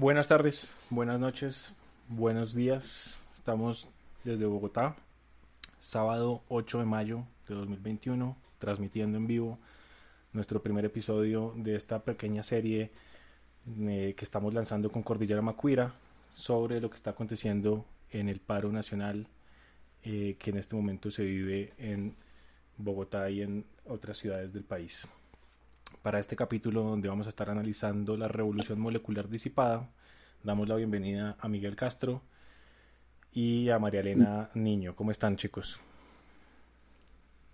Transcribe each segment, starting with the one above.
Buenas tardes, buenas noches, buenos días. Estamos desde Bogotá, sábado 8 de mayo de 2021, transmitiendo en vivo nuestro primer episodio de esta pequeña serie eh, que estamos lanzando con Cordillera Macuira sobre lo que está aconteciendo en el paro nacional eh, que en este momento se vive en Bogotá y en otras ciudades del país para este capítulo donde vamos a estar analizando la revolución molecular disipada. Damos la bienvenida a Miguel Castro y a María Elena Niño. ¿Cómo están chicos?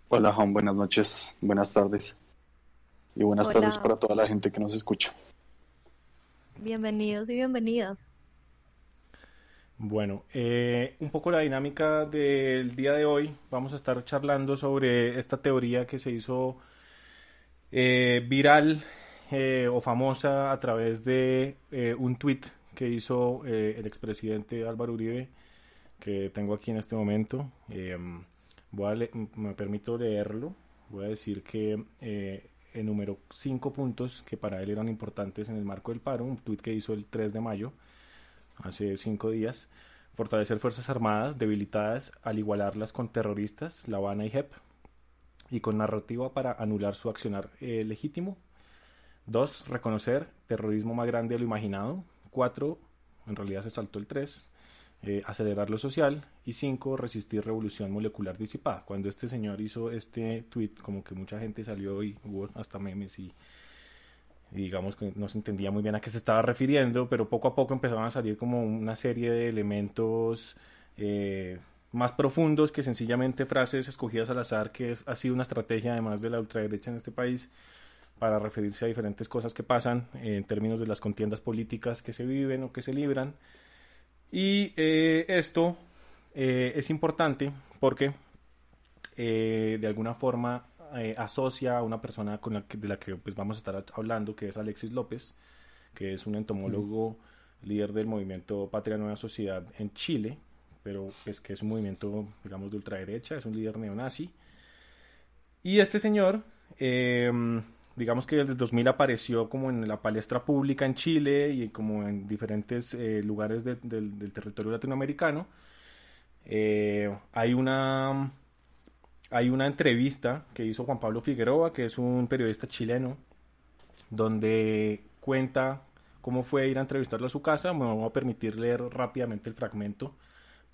Hola Juan, buenas noches, buenas tardes y buenas tardes para toda la gente que nos escucha. Bienvenidos y bienvenidas. Bueno, eh, un poco la dinámica del día de hoy. Vamos a estar charlando sobre esta teoría que se hizo eh, viral eh, o famosa a través de eh, un tweet que hizo el expresidente Álvaro Uribe, que tengo aquí en este momento. voy me permito leerlo. Voy a decir que enumeró cinco puntos que para él eran importantes en el marco del paro, un tweet que hizo el 3 de mayo, hace cinco días. Fortalecer Fuerzas Armadas debilitadas al igualarlas con terroristas, La Habana y JEP y con narrativa para anular su accionar eh, legítimo. Dos, reconocer terrorismo más grande de lo imaginado. Cuatro, en realidad se saltó el 3, eh, acelerar lo social y 5, resistir revolución molecular disipada. Cuando este señor hizo este tweet, como que mucha gente salió y hubo hasta memes y, digamos que no se entendía muy bien a qué se estaba refiriendo, pero poco a poco empezaban a salir como una serie de elementos eh, más profundos que sencillamente frases escogidas al azar, que ha sido una estrategia además de la ultraderecha en este país para referirse a diferentes cosas que pasan en términos de las contiendas políticas que se viven o que se libran. Y eh, esto eh, es importante porque eh, de alguna forma asocia a una persona con la de la que pues, vamos a estar hablando, que es Alexis López, que es un entomólogo líder del movimiento Patria Nueva Sociedad en Chile, pero es pues, que es un movimiento, digamos, de ultraderecha, es un líder neonazi. Y este señor digamos que desde el 2000 apareció como en la palestra pública en Chile y como en diferentes eh, lugares del territorio latinoamericano. Eh, hay una hay una entrevista que hizo Juan Pablo Figueroa, que es un periodista chileno, donde cuenta cómo fue ir a entrevistarlo a su casa. Me voy a permitir leer rápidamente el fragmento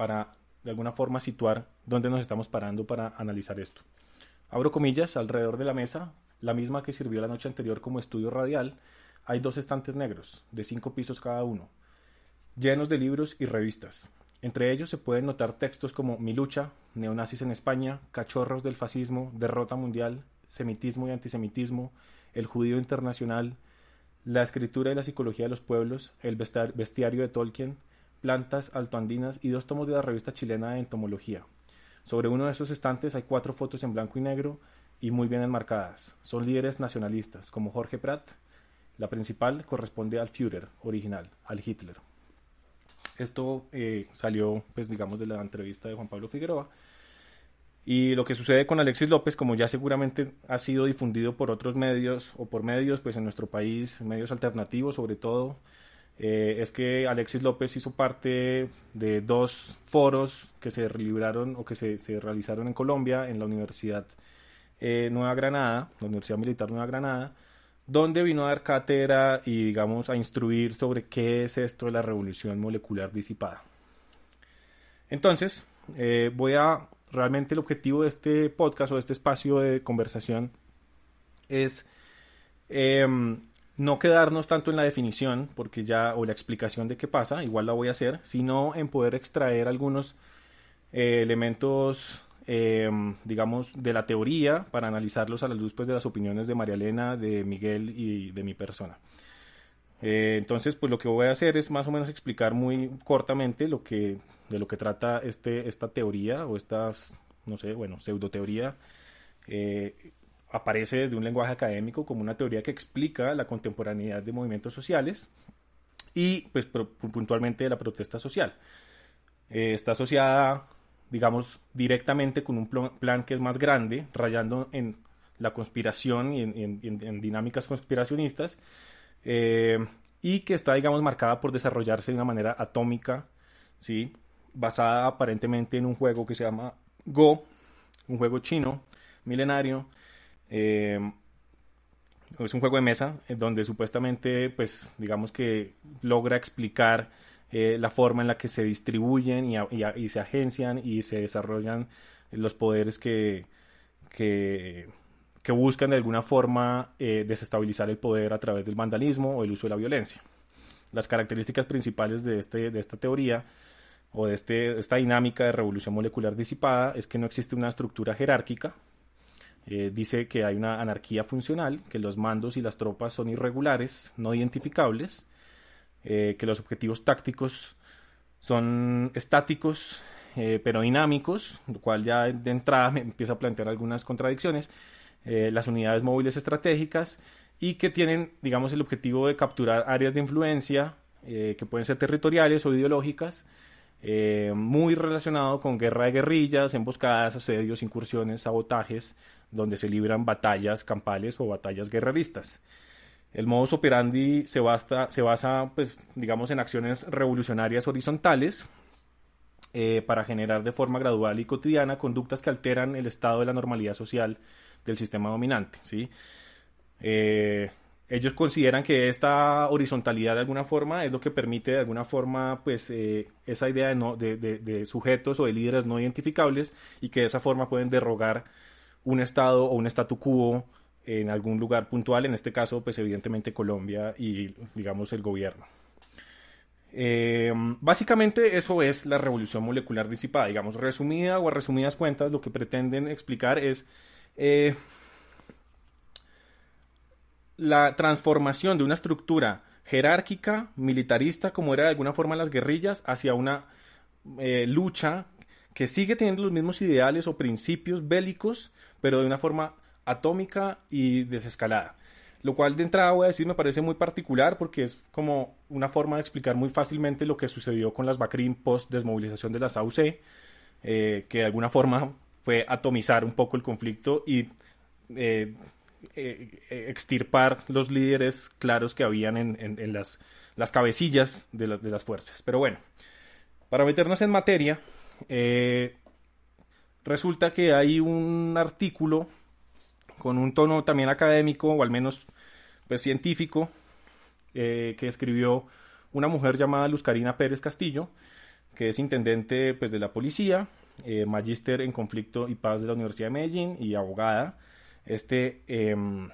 para de alguna forma situar dónde nos estamos parando para analizar esto. Abro comillas, alrededor de la mesa la misma que sirvió la noche anterior como estudio radial, hay dos estantes negros, de cinco pisos cada uno, llenos de libros y revistas. Entre ellos se pueden notar textos como Mi lucha, Neonazis en España, Cachorros del fascismo, Derrota mundial, Semitismo y antisemitismo, El judío internacional, La escritura y la psicología de los pueblos, El bestiario de Tolkien, Plantas altoandinas y dos tomos de la revista chilena de entomología. Sobre uno de esos estantes hay cuatro fotos en blanco y negro y muy bien enmarcadas. Son líderes nacionalistas, como Jorge Pratt. La principal corresponde al Führer original, al Hitler. Esto eh, salió, pues digamos, de la entrevista de Juan Pablo Figueroa. Y lo que sucede con Alexis López, como ya seguramente ha sido difundido por otros medios o por medios, pues en nuestro país, medios alternativos sobre todo, eh, es que Alexis López hizo parte de dos foros que se libraron o que se, realizaron en Colombia, en la Universidad eh, Nueva Granada, la Universidad Militar Nueva Granada, donde vino a dar cátedra y digamos a instruir sobre qué es esto de la revolución molecular disipada. Entonces, eh, voy a realmente el objetivo de este podcast o de este espacio de conversación es em, no quedarnos tanto en la definición, porque ya, o la explicación de qué pasa, igual la voy a hacer, sino en poder extraer algunos eh, elementos Em, digamos, de la teoría para analizarlos a la luz pues, de las opiniones de María Elena, de Miguel y de mi persona. Eh, entonces, pues lo que voy a hacer es más o menos explicar muy cortamente lo que, de lo que trata este, esta teoría o estas, no sé, bueno, pseudoteoría. Eh, aparece desde un lenguaje académico como una teoría que explica la contemporaneidad de movimientos sociales y pues puntualmente de la protesta social. Eh, está asociada digamos, directamente con un plan que es más grande, rayando en la conspiración y en, dinámicas conspiracionistas, eh, y que está, digamos, marcada por desarrollarse de una manera atómica, ¿sí? basada aparentemente en un juego que se llama Go, un juego chino, milenario, eh, es un juego de mesa donde supuestamente, pues, digamos que logra explicar eh, la forma en la que se distribuyen y, se agencian y se desarrollan los poderes que, que, buscan de alguna forma eh, desestabilizar el poder a través del vandalismo o el uso de la violencia. Las características principales de, este, de esta teoría o de este, esta dinámica de revolución molecular disipada es que no existe una estructura jerárquica. Eh, dice que hay una anarquía funcional, que los mandos y las tropas son irregulares, no identificables, eh, que los objetivos tácticos son estáticos eh, pero dinámicos, lo cual ya de entrada me empieza a plantear algunas contradicciones, las unidades móviles estratégicas y que tienen, digamos, el objetivo de capturar áreas de influencia que pueden ser territoriales o ideológicas, muy relacionado con guerra de guerrillas, emboscadas, asedios, incursiones, sabotajes, donde se libran batallas campales o batallas guerreristas. El modus operandi se, se basa, pues, digamos, en acciones revolucionarias horizontales eh, para generar de forma gradual y cotidiana conductas que alteran el estado de la normalidad social del sistema dominante. ¿sí? Eh, ellos consideran que esta horizontalidad de alguna forma es lo que permite de alguna forma pues eh, esa idea de, no, de, de, sujetos o de líderes no identificables y que de esa forma pueden derrogar un estado o un statu quo en algún lugar puntual, en este caso pues evidentemente Colombia y digamos el gobierno. Eh, básicamente eso es la revolución molecular disipada, digamos resumida o a resumidas cuentas lo que pretenden explicar es eh, la transformación de una estructura jerárquica, militarista, como era de alguna forma las guerrillas, hacia una eh, lucha que sigue teniendo los mismos ideales o principios bélicos, pero de una forma atómica y desescalada. Lo cual de entrada voy a decir me parece muy particular porque es como una forma de explicar muy fácilmente lo que sucedió con las Bakrim post desmovilización de las AUC, eh, que de alguna forma fue atomizar un poco el conflicto y eh, eh, extirpar los líderes claros que habían en, las, las, cabecillas de, las fuerzas. Pero bueno, para meternos en materia, eh, resulta que hay un artículo con un tono también académico, o al menos pues, científico, que escribió una mujer llamada Luz Pérez Castillo, que es intendente pues, de la policía, magíster en conflicto y paz de la Universidad de Medellín y abogada. Este, em,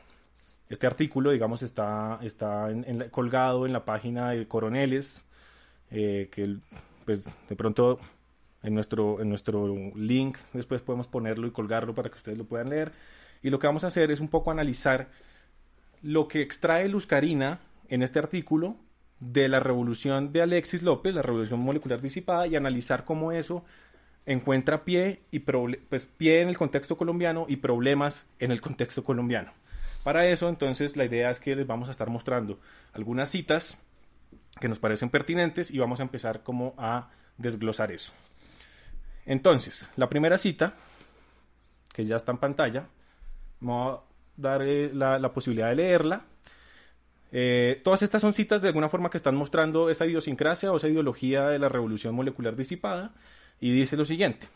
este artículo, digamos, está, está colgado en la página de Coroneles, eh, que pues de pronto en nuestro, en nuestro link después podemos ponerlo y colgarlo para que ustedes lo puedan leer. Y lo que vamos a hacer es un poco analizar lo que extrae Luz Carina en este artículo de la revolución de Alexis López, la revolución molecular disipada, y analizar cómo eso encuentra pie, y pues, pie en el contexto colombiano y problemas en el contexto colombiano. Para eso, entonces, la idea es que les vamos a estar mostrando algunas citas que nos parecen pertinentes y vamos a empezar como a desglosar eso. Entonces, la primera cita, que ya está en pantalla, vamos a dar eh, la, posibilidad de leerla. Eh, todas estas son citas de alguna forma que están mostrando esa idiosincrasia o esa ideología de la revolución molecular disipada y dice lo siguiente.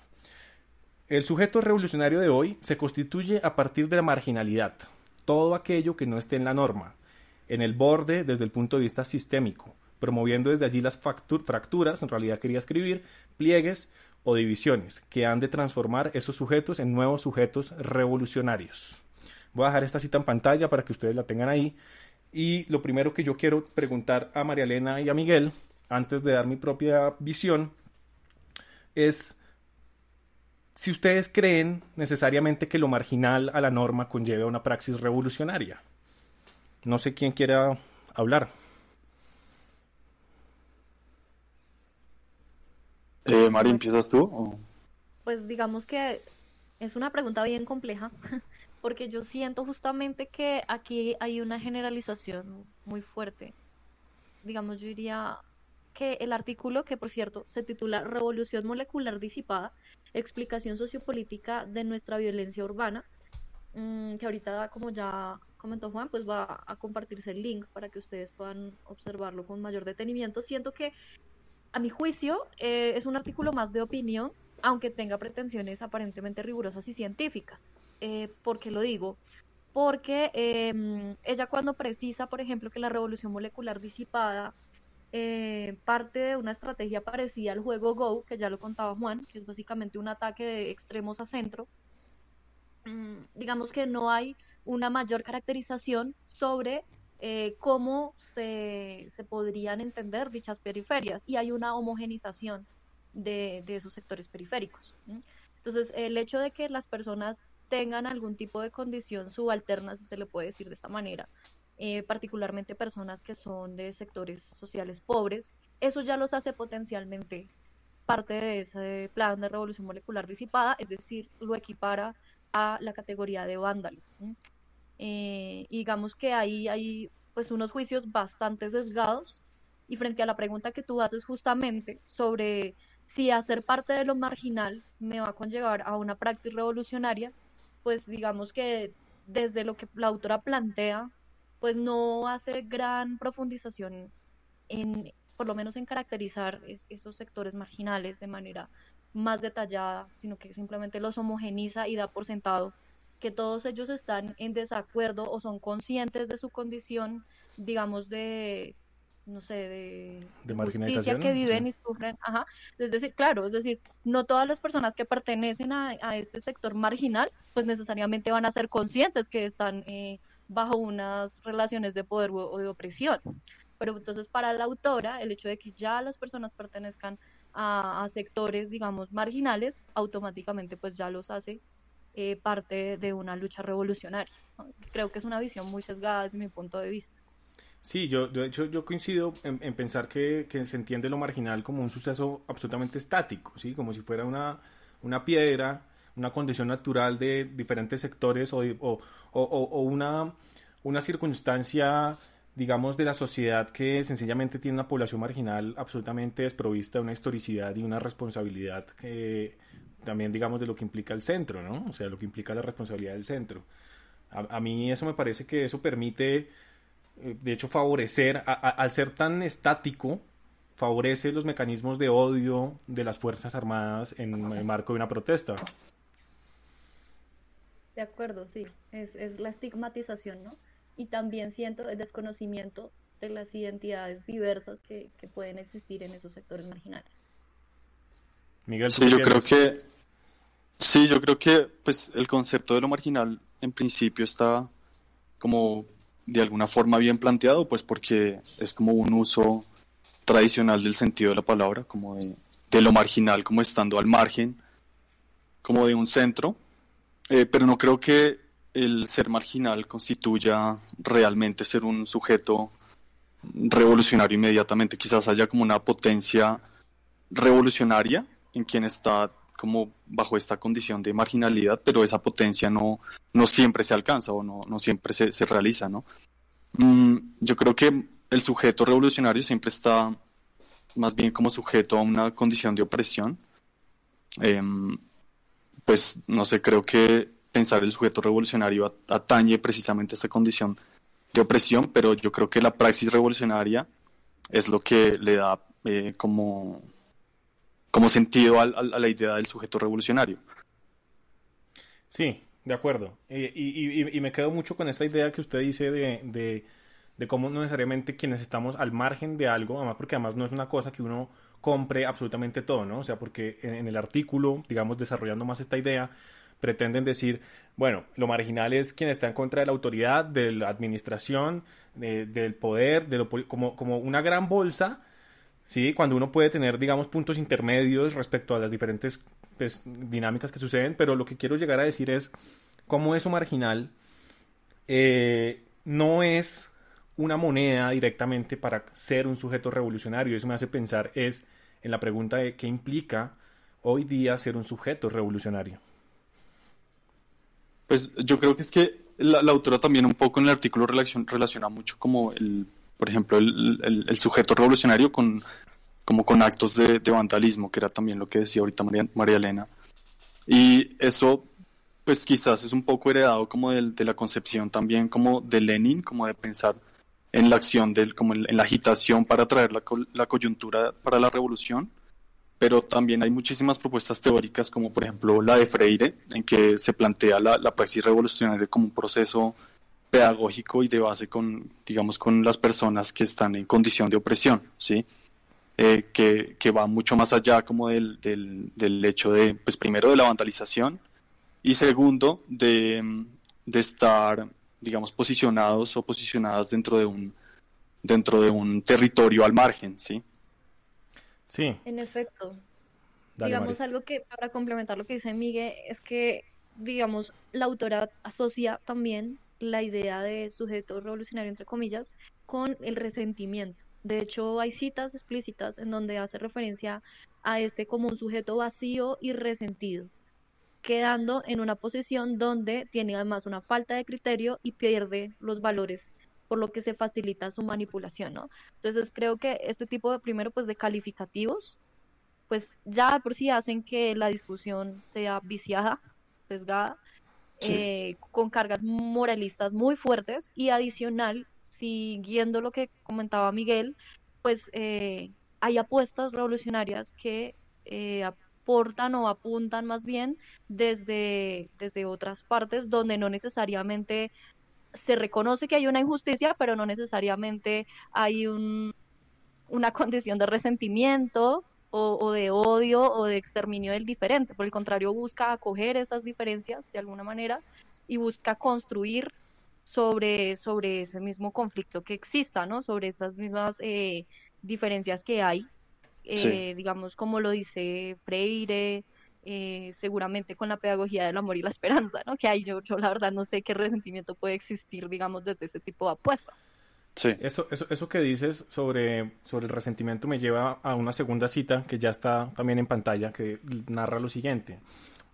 El sujeto revolucionario de hoy se constituye a partir de la marginalidad, todo aquello que no esté en la norma, en el borde desde el punto de vista sistémico, promoviendo desde allí las fracturas, en realidad quería escribir, pliegues o divisiones, que han de transformar esos sujetos en nuevos sujetos revolucionarios. Voy a dejar esta cita en pantalla para que ustedes la tengan ahí. Y lo primero que yo quiero preguntar a María Elena y a Miguel, antes de dar mi propia visión, es si ustedes creen necesariamente que lo marginal a la norma conlleve a una praxis revolucionaria. No sé quién quiera hablar. Eh, Mari, ¿empiezas tú? Pues digamos que es una pregunta bien compleja, porque yo siento justamente que aquí hay una generalización muy fuerte. Digamos, yo diría, que el artículo, que por cierto se titula Revolución Molecular Disipada, explicación sociopolítica de nuestra violencia urbana, mm, que ahorita, como ya comentó Juan, pues va a compartirse el link para que ustedes puedan observarlo con mayor detenimiento. Siento que, a mi juicio, eh, es un artículo más de opinión, aunque tenga pretensiones aparentemente rigurosas y científicas. Eh, ¿Por qué lo digo? Porque em, ella cuando precisa, por ejemplo, que la revolución molecular disipada eh, parte de una estrategia parecida al juego Go, que ya lo contaba Juan, que es básicamente un ataque de extremos a centro. Mm, digamos que no hay una mayor caracterización sobre eh, cómo se, se, podrían entender dichas periferias y hay una homogenización de, de esos sectores periféricos. Entonces, el hecho de que las personas tengan algún tipo de condición subalterna, si se le puede decir de esta manera, eh, particularmente personas que son de sectores sociales pobres, eso ya los hace potencialmente parte de ese plan de revolución molecular disipada, es decir, lo equipara a la categoría de vándalo. Eh, digamos que ahí hay pues unos juicios bastante sesgados y frente a la pregunta que tú haces justamente sobre si hacer parte de lo marginal me va a conllevar a una praxis revolucionaria, pues digamos que desde lo que la autora plantea pues no hace gran profundización en, por lo menos en caracterizar esos sectores marginales de manera más detallada, sino que simplemente los homogeniza y da por sentado que todos ellos están en desacuerdo o son conscientes de su condición, digamos, de, no sé, de, de marginalización que viven y sufren. Ajá. Es decir, claro, es decir, no todas las personas que pertenecen a, a este sector marginal, pues necesariamente van a ser conscientes que están eh, bajo unas relaciones de poder o, de opresión. Pero entonces para la autora, el hecho de que ya las personas pertenezcan a, a sectores, digamos, marginales, automáticamente pues ya los hace eh, parte de una lucha revolucionaria. Creo que es una visión muy sesgada desde mi punto de vista. Sí, yo de hecho yo coincido en, pensar que, se entiende lo marginal como un suceso absolutamente estático, ¿sí? como si fuera una, una piedra, una condición natural de diferentes sectores o, o, una, una circunstancia, digamos, de la sociedad que sencillamente tiene una población marginal absolutamente desprovista de una historicidad y una responsabilidad que también, digamos, de lo que implica el centro, ¿no? O sea, lo que implica la responsabilidad del centro. A, mí eso me parece que eso permite, eh, de hecho, favorecer, al ser tan estático, favorece los mecanismos de odio de las Fuerzas Armadas en el marco de una protesta. De acuerdo, sí, es, es la estigmatización, ¿no? Y también siento el desconocimiento de las identidades diversas que, que pueden existir en esos sectores marginales. Miguel, sí, yo creo que sí, yo creo que pues el concepto de lo marginal en principio está como de alguna forma bien planteado, pues porque es como un uso tradicional del sentido de la palabra, como de, de lo marginal, como estando al margen, como de un centro, eh, pero no creo que el ser marginal constituya realmente ser un sujeto revolucionario inmediatamente. Quizás haya como una potencia revolucionaria en quien está como bajo esta condición de marginalidad, pero esa potencia no, no siempre se alcanza o no, no siempre se, se realiza, ¿no? Mm, yo creo que el sujeto revolucionario siempre está más bien como sujeto a una condición de opresión. Em, pues no sé, creo que pensar el sujeto revolucionario atañe precisamente a esta condición de opresión, pero yo creo que la praxis revolucionaria es lo que le da eh, como como sentido a, la idea del sujeto revolucionario. Sí, de acuerdo. y, me quedo mucho con esta idea que usted dice de, de, cómo no necesariamente quienes estamos al margen de algo, además porque además no es una cosa que uno compre absolutamente todo, ¿no? O sea, porque en, el artículo, digamos, desarrollando más esta idea, pretenden decir, bueno, lo marginal es quien está en contra de la autoridad, de la administración, del poder, de lo, como, como una gran bolsa ¿sí? Cuando uno puede tener, digamos, puntos intermedios respecto a las diferentes pues, dinámicas que suceden, pero lo que quiero llegar a decir es cómo eso marginal eh, no es una moneda directamente para ser un sujeto revolucionario. Eso me hace pensar es en la pregunta de qué implica hoy día ser un sujeto revolucionario. Pues yo creo que es que la, autora también un poco en el artículo relaciona mucho como el por ejemplo, el, sujeto revolucionario con, como con actos de, vandalismo, que era también lo que decía ahorita María, Elena. Y eso, pues quizás es un poco heredado como de, la concepción también como de Lenin, como de pensar en la acción, del, como en, la agitación para traer la, la, coyuntura para la revolución, pero también hay muchísimas propuestas teóricas, como por ejemplo la de Freire, en que se plantea la, la praxis revolucionaria como un proceso pedagógico y de base con, digamos, con las personas que están en condición de opresión, ¿sí? Eh, que, que, va mucho más allá como del, del, del, hecho de, pues primero de la vandalización y segundo de, de estar, digamos, posicionados o posicionadas dentro de un, dentro de un territorio al margen, ¿sí? Sí. En efecto. digamos algo que, para complementar lo que dice Miguel, es que, digamos, la autora asocia también la idea de sujeto revolucionario, entre comillas, con el resentimiento. De hecho, hay citas explícitas en donde hace referencia a este como un sujeto vacío y resentido, quedando en una posición donde tiene además una falta de criterio y pierde los valores, por lo que se facilita su manipulación, ¿no? Entonces creo que este tipo de, primero, pues de calificativos, pues ya por sí hacen que la discusión sea viciada, sesgada, eh, con cargas moralistas muy fuertes y adicional, siguiendo lo que comentaba Miguel, pues eh, hay apuestas revolucionarias que eh, aportan o apuntan más bien desde, desde otras partes donde no necesariamente se reconoce que hay una injusticia, pero no necesariamente hay un, una condición de resentimiento o, de odio o de exterminio del diferente. Por el contrario, busca acoger esas diferencias de alguna manera y busca construir sobre, sobre ese mismo conflicto que exista, ¿no? Sobre esas mismas eh, diferencias que hay, eh, digamos, como lo dice Freire, eh, seguramente con la pedagogía del amor y la esperanza, ¿no? Que hay yo, yo la verdad no sé qué resentimiento puede existir, digamos, desde ese tipo de apuestas. Sí. Eso, eso, eso que dices sobre, sobre el resentimiento me lleva a una segunda cita que ya está también en pantalla, que narra lo siguiente.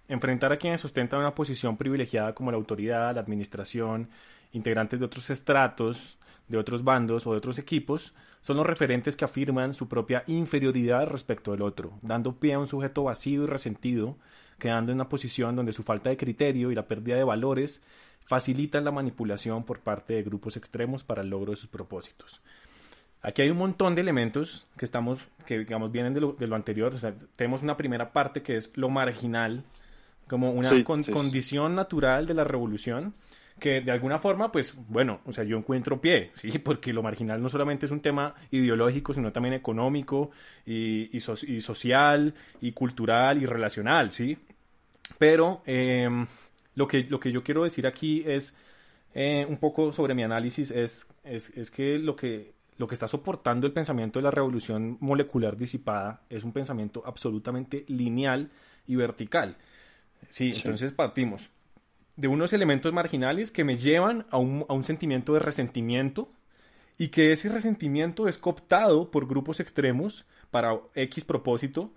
Enfrentar a quienes sustentan una posición privilegiada como la autoridad, la administración, integrantes de otros estratos, de otros bandos o de otros equipos, son los referentes que afirman su propia inferioridad respecto del otro, dando pie a un sujeto vacío y resentido, quedando en una posición donde su falta de criterio y la pérdida de valores facilitan la manipulación por parte de grupos extremos para el logro de sus propósitos. Aquí hay un montón de elementos que estamos, que digamos vienen de lo, anterior. tenemos una primera parte que es lo marginal, como una condición natural de la revolución, que de alguna forma, pues bueno, o sea, yo encuentro pie, ¿sí? Porque lo marginal no solamente es un tema ideológico, sino también económico y, y, social y cultural y relacional, ¿sí? Pero em, lo, que, lo que yo quiero decir aquí es eh, un poco sobre mi análisis, es, es, es que lo que lo que está soportando el pensamiento de la revolución molecular disipada es un pensamiento absolutamente lineal y vertical. Sí, sí. entonces partimos de unos elementos marginales que me llevan a un, a un sentimiento de resentimiento y que ese resentimiento es cooptado por grupos extremos para X propósito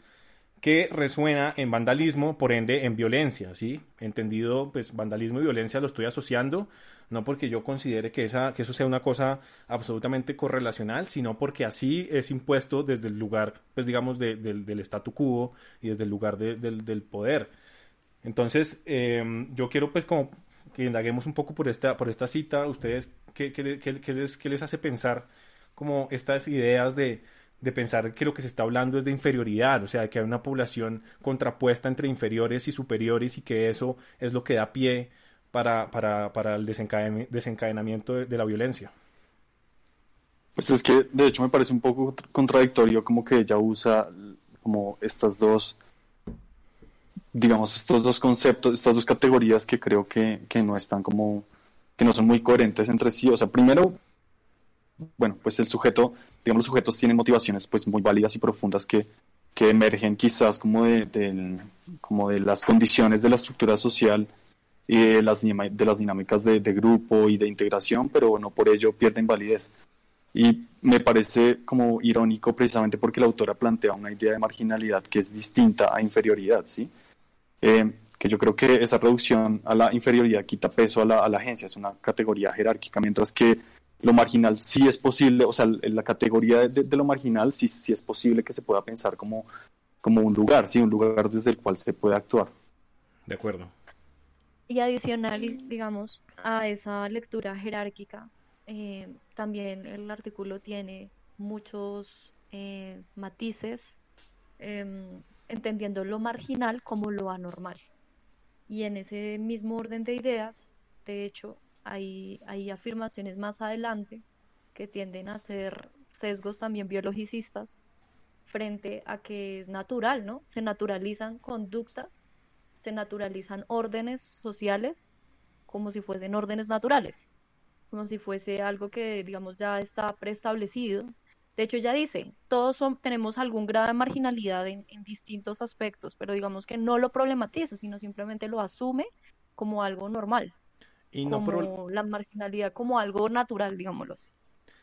que resuena en vandalismo, por ende en violencia, ¿sí? Entendido, pues vandalismo y violencia lo estoy asociando, no porque yo considere que, esa, que eso sea una cosa absolutamente correlacional, sino porque así es impuesto desde el lugar, pues digamos, del, del statu quo y desde el lugar del, del poder. Entonces, em, yo quiero pues como que indaguemos un poco por esta, por esta cita, ustedes, ¿qué, qué, qué, les, ¿qué, les, hace pensar como estas ideas de, de, pensar que lo que se está hablando es de inferioridad, o sea, que hay una población contrapuesta entre inferiores y superiores y que eso es lo que da pie para, para, para el desencadenamiento de, de la violencia? Pues es que de hecho me parece un poco contradictorio como que ella usa como estas dos digamos, estos dos conceptos, estas dos categorías que creo que, que, no están como, que no son muy coherentes entre sí. O sea, primero, bueno, pues el sujeto, digamos, los sujetos tienen motivaciones pues muy válidas y profundas que, que emergen quizás como de, como de las condiciones de la estructura social y de las, de las dinámicas de, de grupo y de integración, pero no por ello pierden validez. Y me parece como irónico precisamente porque la autora plantea una idea de marginalidad que es distinta a inferioridad, ¿sí? Eh, que yo creo que esa reducción a la inferioridad quita peso a la, a la, agencia, es una categoría jerárquica, mientras que lo marginal sí es posible, o sea, la categoría de, lo marginal sí, sí, es posible que se pueda pensar como, como un lugar, sí, un lugar desde el cual se puede actuar. De acuerdo. Y adicional, digamos, a esa lectura jerárquica, eh, también el artículo tiene muchos eh, matices em, entendiendo lo marginal como lo anormal. Y en ese mismo orden de ideas, de hecho, hay, hay afirmaciones más adelante que tienden a ser sesgos también biologicistas frente a que es natural, ¿no? Se naturalizan conductas, se naturalizan órdenes sociales como si fuesen órdenes naturales, como si fuese algo que, digamos, ya está preestablecido de hecho, ella dice, todos son, tenemos algún grado de marginalidad en, distintos aspectos, pero digamos que no lo problematiza, sino simplemente lo asume como algo normal. Y no como la marginalidad como algo natural, digámoslo así.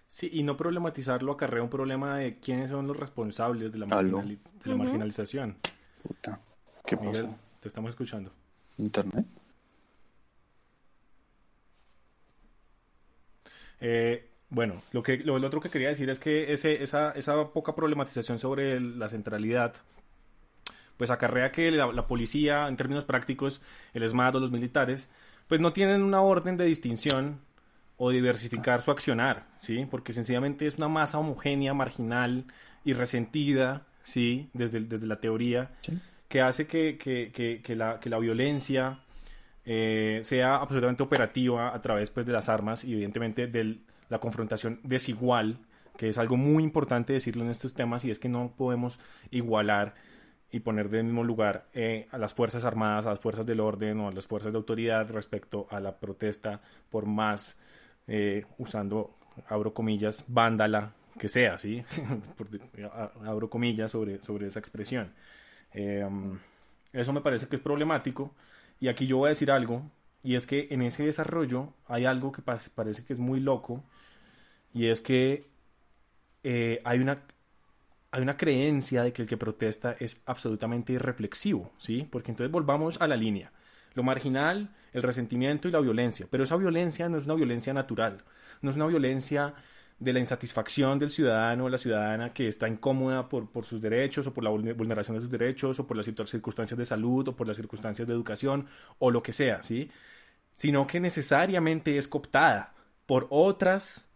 Sí, y no problematizarlo acarrea un problema de quiénes son los responsables de la, marginalización. Puta, ¿qué pasa? Te estamos escuchando. ¿Internet? Eh, bueno, lo, que, lo, otro que quería decir es que ese, esa, esa poca problematización sobre la centralidad pues acarrea que la, policía, en términos prácticos, el ESMAD o los militares, pues no tienen una orden de distinción o diversificar su accionar, ¿sí? Porque sencillamente es una masa homogénea, marginal y resentida, ¿sí? Desde, desde la teoría. que hace que, que, que, la, la, violencia eh, sea absolutamente operativa a través pues, de las armas y evidentemente de la confrontación desigual, que es algo muy importante decirlo en estos temas y es que no podemos igualar y poner del mismo lugar eh, a las Fuerzas Armadas, a las Fuerzas del Orden o a las Fuerzas de Autoridad respecto a la protesta por más, eh, usando, abro comillas, vándala que sea, ¿sí? abro comillas sobre, sobre esa expresión. Em, eso me parece que es problemático y aquí yo voy a decir algo y es que en ese desarrollo hay algo que parece que es muy loco y es que eh, hay una hay una creencia de que el que protesta es absolutamente irreflexivo, ¿sí? Porque entonces volvamos a la línea. Lo marginal, el resentimiento y la violencia. Pero esa violencia no es una violencia natural. No es una violencia de la insatisfacción del ciudadano o la ciudadana que está incómoda por, por, sus derechos o por la vulneración de sus derechos o por las circunstancias de salud o por las circunstancias de educación o lo que sea, ¿sí? Sino que necesariamente es cooptada por otras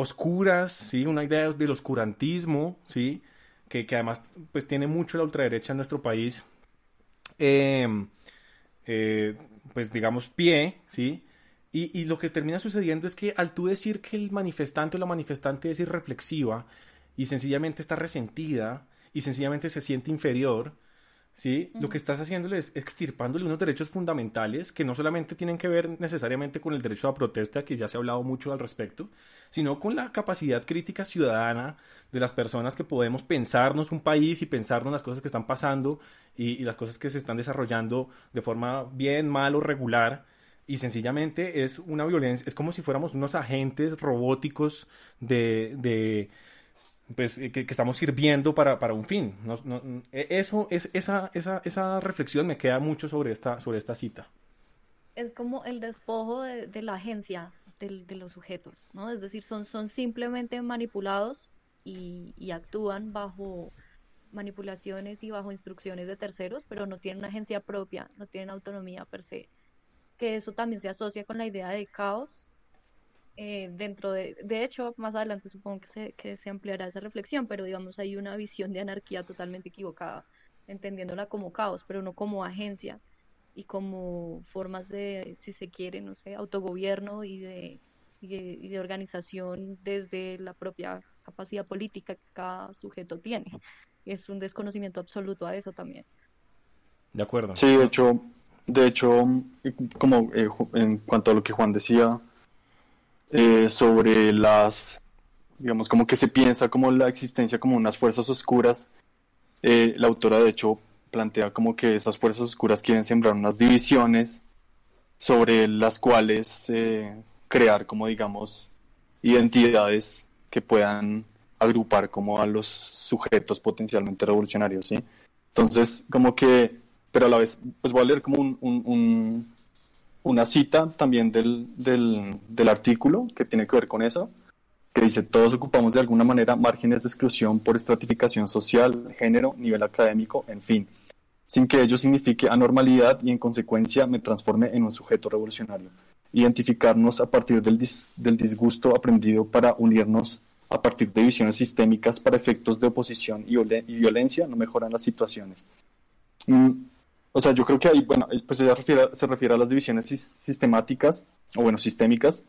oscuras, ¿sí? Una idea del oscurantismo, ¿sí? Que, que además pues tiene mucho la ultraderecha en nuestro país, em, eh, pues digamos pie, ¿sí? Y, y, lo que termina sucediendo es que al tú decir que el manifestante o la manifestante es irreflexiva y sencillamente está resentida y sencillamente se siente inferior, ¿sí? Lo que estás haciéndole es extirpándole unos derechos fundamentales que no solamente tienen que ver necesariamente con el derecho a protesta, que ya se ha hablado mucho al respecto, sino con la capacidad crítica ciudadana de las personas que podemos pensarnos un país y pensarnos las cosas que están pasando y, las cosas que se están desarrollando de forma bien, mal o regular. Y sencillamente es una violencia, es como si fuéramos unos agentes robóticos de pues, eh, que, estamos sirviendo para, para un fin. E, eso, es, esa, esa, esa reflexión me queda mucho sobre esta, sobre esta cita. Es como el despojo de, la agencia de, los sujetos, ¿no? Es decir, son, son simplemente manipulados y actúan bajo manipulaciones y bajo instrucciones de terceros, pero no tienen una agencia propia, no tienen autonomía per se. Que eso también se asocia con la idea de caos eh, dentro de, de hecho, más adelante supongo que se, que se ampliará esa reflexión, pero digamos hay una visión de anarquía totalmente equivocada, entendiéndola como caos, pero no como agencia y como formas de, si se quiere, no sé, autogobierno y de, y de, organización desde la propia capacidad política que cada sujeto tiene. Es un desconocimiento absoluto a eso también. De acuerdo. Sí, de hecho, de hecho, como eh, en cuanto a lo que Juan decía, eh, sobre las, digamos, como que se piensa como la existencia como unas fuerzas oscuras. Eh, la autora, de hecho, plantea como que esas fuerzas oscuras quieren sembrar unas divisiones sobre las cuales eh, crear como, digamos, identidades que puedan agrupar como a los sujetos potencialmente revolucionarios, ¿sí? Entonces, como que, pero a la vez, pues voy a leer como un una cita también del, del, artículo que tiene que ver con eso, que dice, todos ocupamos de alguna manera márgenes de exclusión por estratificación social, género, nivel académico, en fin, sin que ello signifique anormalidad y en consecuencia me transforme en un sujeto revolucionario. Identificarnos a partir del, del disgusto aprendido para unirnos a partir de visiones sistémicas para efectos de oposición y, violencia no mejoran las situaciones. Mm, o sea, yo creo que ahí, bueno, pues ella se refiere a las divisiones sistemáticas, o bueno, sistémicas,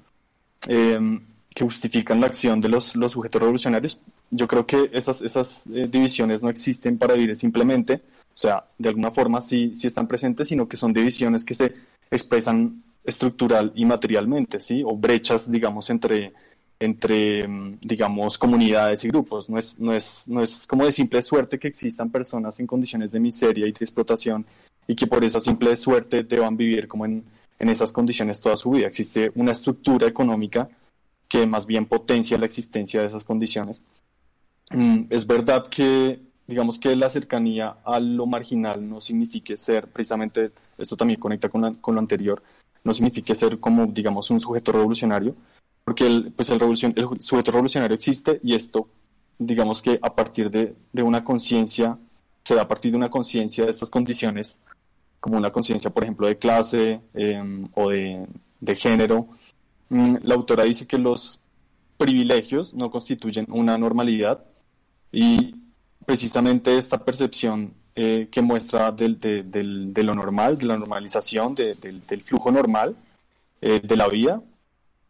em, que justifican la acción de los, los, sujetos revolucionarios. Yo creo que esas, esas eh, divisiones no existen para vivir simplemente, o sea, de alguna forma sí, sí están presentes, sino que son divisiones que se expresan estructural y materialmente, ¿sí? O brechas, digamos, entre, entre em, digamos, comunidades y grupos. No es, no, es, no es como de simple suerte que existan personas en condiciones de miseria y de explotación y que por esa simple suerte deban vivir como en, en esas condiciones toda su vida. Existe una estructura económica que más bien potencia la existencia de esas condiciones. Mm, es verdad que, digamos que la cercanía a lo marginal no signifique ser, precisamente, esto también conecta con, con lo anterior, no signifique ser como, digamos, un sujeto revolucionario, porque el, pues el, revolución, el sujeto revolucionario existe y esto, digamos que a partir de, de una conciencia, se da a partir de una conciencia de estas condiciones como una conciencia, por ejemplo, de clase em, o de, género. Mm, la autora dice que los privilegios no constituyen una normalidad y precisamente esta percepción eh, que muestra del, de, lo normal, de la normalización, del, flujo normal eh, de la vida.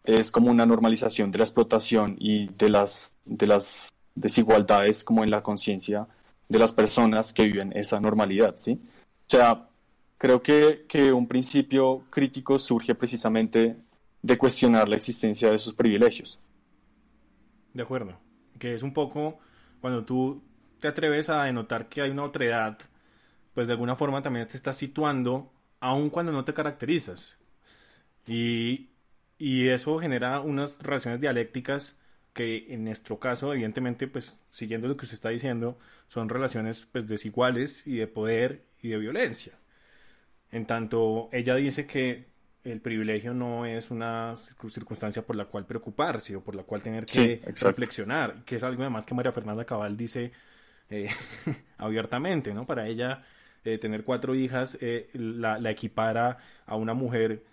Es como una normalización de la explotación y de las, de las desigualdades como en la conciencia de las personas que viven esa normalidad, ¿sí? O sea, creo que, que un principio crítico surge precisamente de cuestionar la existencia de esos privilegios. De acuerdo. Que es un poco cuando tú te atreves a denotar que hay una otredad, pues de alguna forma también te estás situando, aun cuando no te caracterizas. Y, y eso genera unas relaciones dialécticas que en nuestro caso, evidentemente, pues siguiendo lo que usted está diciendo, son relaciones pues desiguales y de poder y de violencia. En tanto, ella dice que el privilegio no es una circunstancia por la cual preocuparse o por la cual tener que reflexionar, que es algo además que María Fernanda Cabal dice eh, abiertamente, ¿no? Para ella, eh, tener cuatro hijas eh, la, la, equipara a una mujer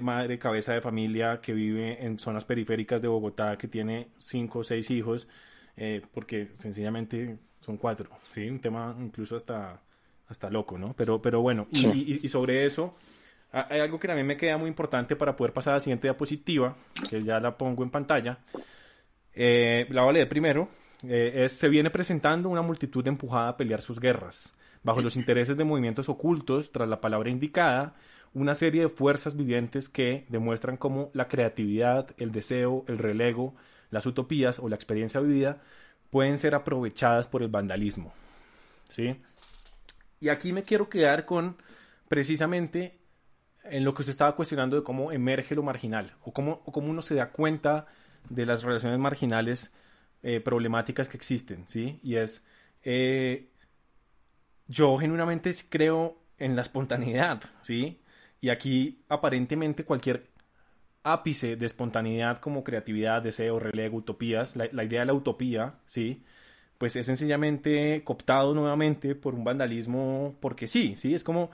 madre, cabeza de familia que vive en zonas periféricas de Bogotá, que tiene cinco o seis hijos, porque sencillamente son cuatro, ¿sí? Un tema incluso hasta, hasta loco, ¿no? Pero, pero bueno, y, y sobre eso... Hay algo que también me queda muy importante para poder pasar a la siguiente diapositiva, que ya la pongo en pantalla. la voy a leer primero. Eh, se viene presentando una multitud empujada a pelear sus guerras. Bajo los intereses de movimientos ocultos, tras la palabra indicada, una serie de fuerzas vivientes que demuestran cómo la creatividad, el deseo, el relego, las utopías o la experiencia vivida pueden ser aprovechadas por el vandalismo. ¿Sí? Y aquí me quiero quedar con precisamente en lo que usted estaba cuestionando de cómo emerge lo marginal o cómo, o cómo uno se da cuenta de las relaciones marginales eh, problemáticas que existen, ¿sí? Y es, eh, yo genuinamente creo en la espontaneidad, ¿sí? Y aquí aparentemente cualquier ápice de espontaneidad como creatividad, deseo, relego, utopías, la, idea de la utopía, ¿sí? Pues es sencillamente cooptado nuevamente por un vandalismo porque sí, ¿sí? Es como,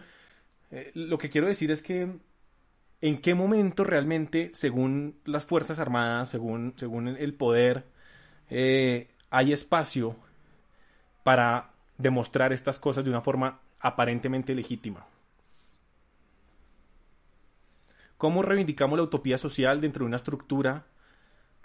eh, lo que quiero decir es que en qué momento realmente, según las Fuerzas Armadas, según, según el poder, eh, hay espacio para demostrar estas cosas de una forma aparentemente legítima. ¿Cómo reivindicamos la utopía social dentro de una estructura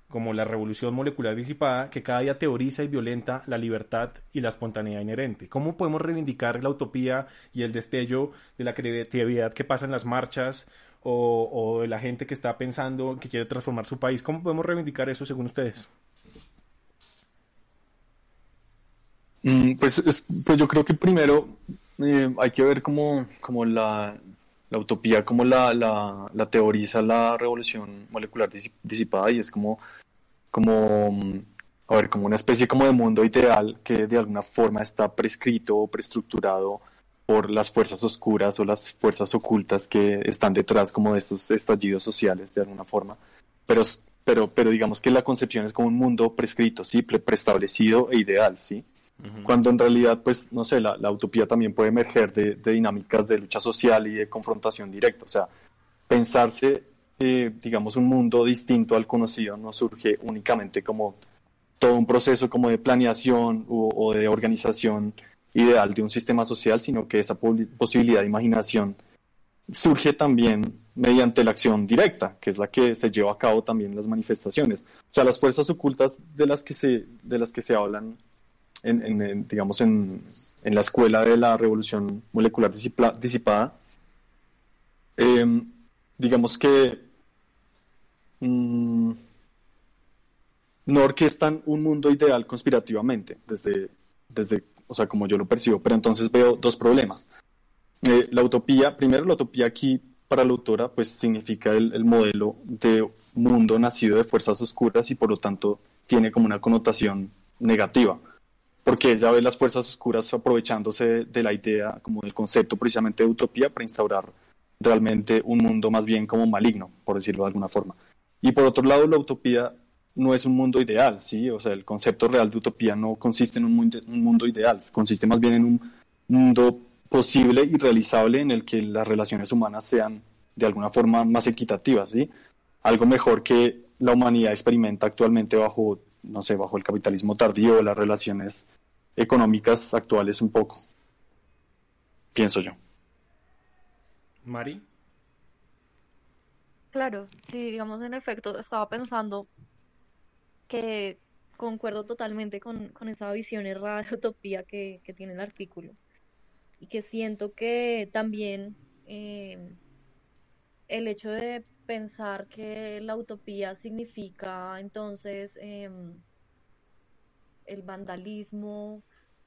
como la revolución molecular disipada que cada día teoriza y violenta la libertad y la espontaneidad inherente? ¿Cómo podemos reivindicar la utopía y el destello de la creatividad que pasa en las marchas o, o de la gente que está pensando que quiere transformar su país? ¿Cómo podemos reivindicar eso según ustedes? Mm, pues, pues yo creo que primero eh, hay que ver cómo, la, utopía, cómo la, la, teoriza la revolución molecular disipada y es como, como, a ver, como una especie como de mundo ideal que de alguna forma está prescrito o preestructurado por las fuerzas oscuras o las fuerzas ocultas que están detrás como de estos estallidos sociales de alguna forma. Pero, pero, pero digamos que la concepción es como un mundo prescrito, ¿sí? preestablecido e ideal, ¿sí? cuando en realidad, pues, no sé, la, utopía también puede emerger de, dinámicas de lucha social y de confrontación directa. O sea, pensarse, eh, digamos, un mundo distinto al conocido no surge únicamente como todo un proceso como de planeación o, de organización ideal de un sistema social, sino que esa posibilidad de imaginación surge también mediante la acción directa, que es la que se lleva a cabo también en las manifestaciones. O sea, las fuerzas ocultas de las que se, de las que se hablan en, digamos, en, en, la escuela de la revolución molecular disipada, em, digamos que mm, no orquestan un mundo ideal conspirativamente, desde, desde, o sea, como yo lo percibo, pero entonces veo dos problemas. Eh, la utopía, primero la utopía aquí para la autora, pues significa el, el modelo de mundo nacido de fuerzas oscuras y por lo tanto tiene como una connotación negativa porque ella ve las fuerzas oscuras aprovechándose de la idea, como del concepto precisamente de utopía, para instaurar realmente un mundo más bien como maligno, por decirlo de alguna forma. Y por otro lado, la utopía no es un mundo ideal, ¿sí? O sea, el concepto real de utopía no consiste en un mundo, un mundo ideal, consiste más bien en un mundo posible y realizable en el que las relaciones humanas sean de alguna forma más equitativas, ¿sí? Algo mejor que la humanidad experimenta actualmente bajo, no sé, bajo el capitalismo tardío, las relaciones económicas actuales un poco. pienso yo. Mari. Claro, sí, digamos, en efecto, estaba pensando que concuerdo totalmente con, esa visión errada de utopía que, tiene el artículo. Y que siento que también eh, el hecho de pensar que la utopía significa entonces em, el vandalismo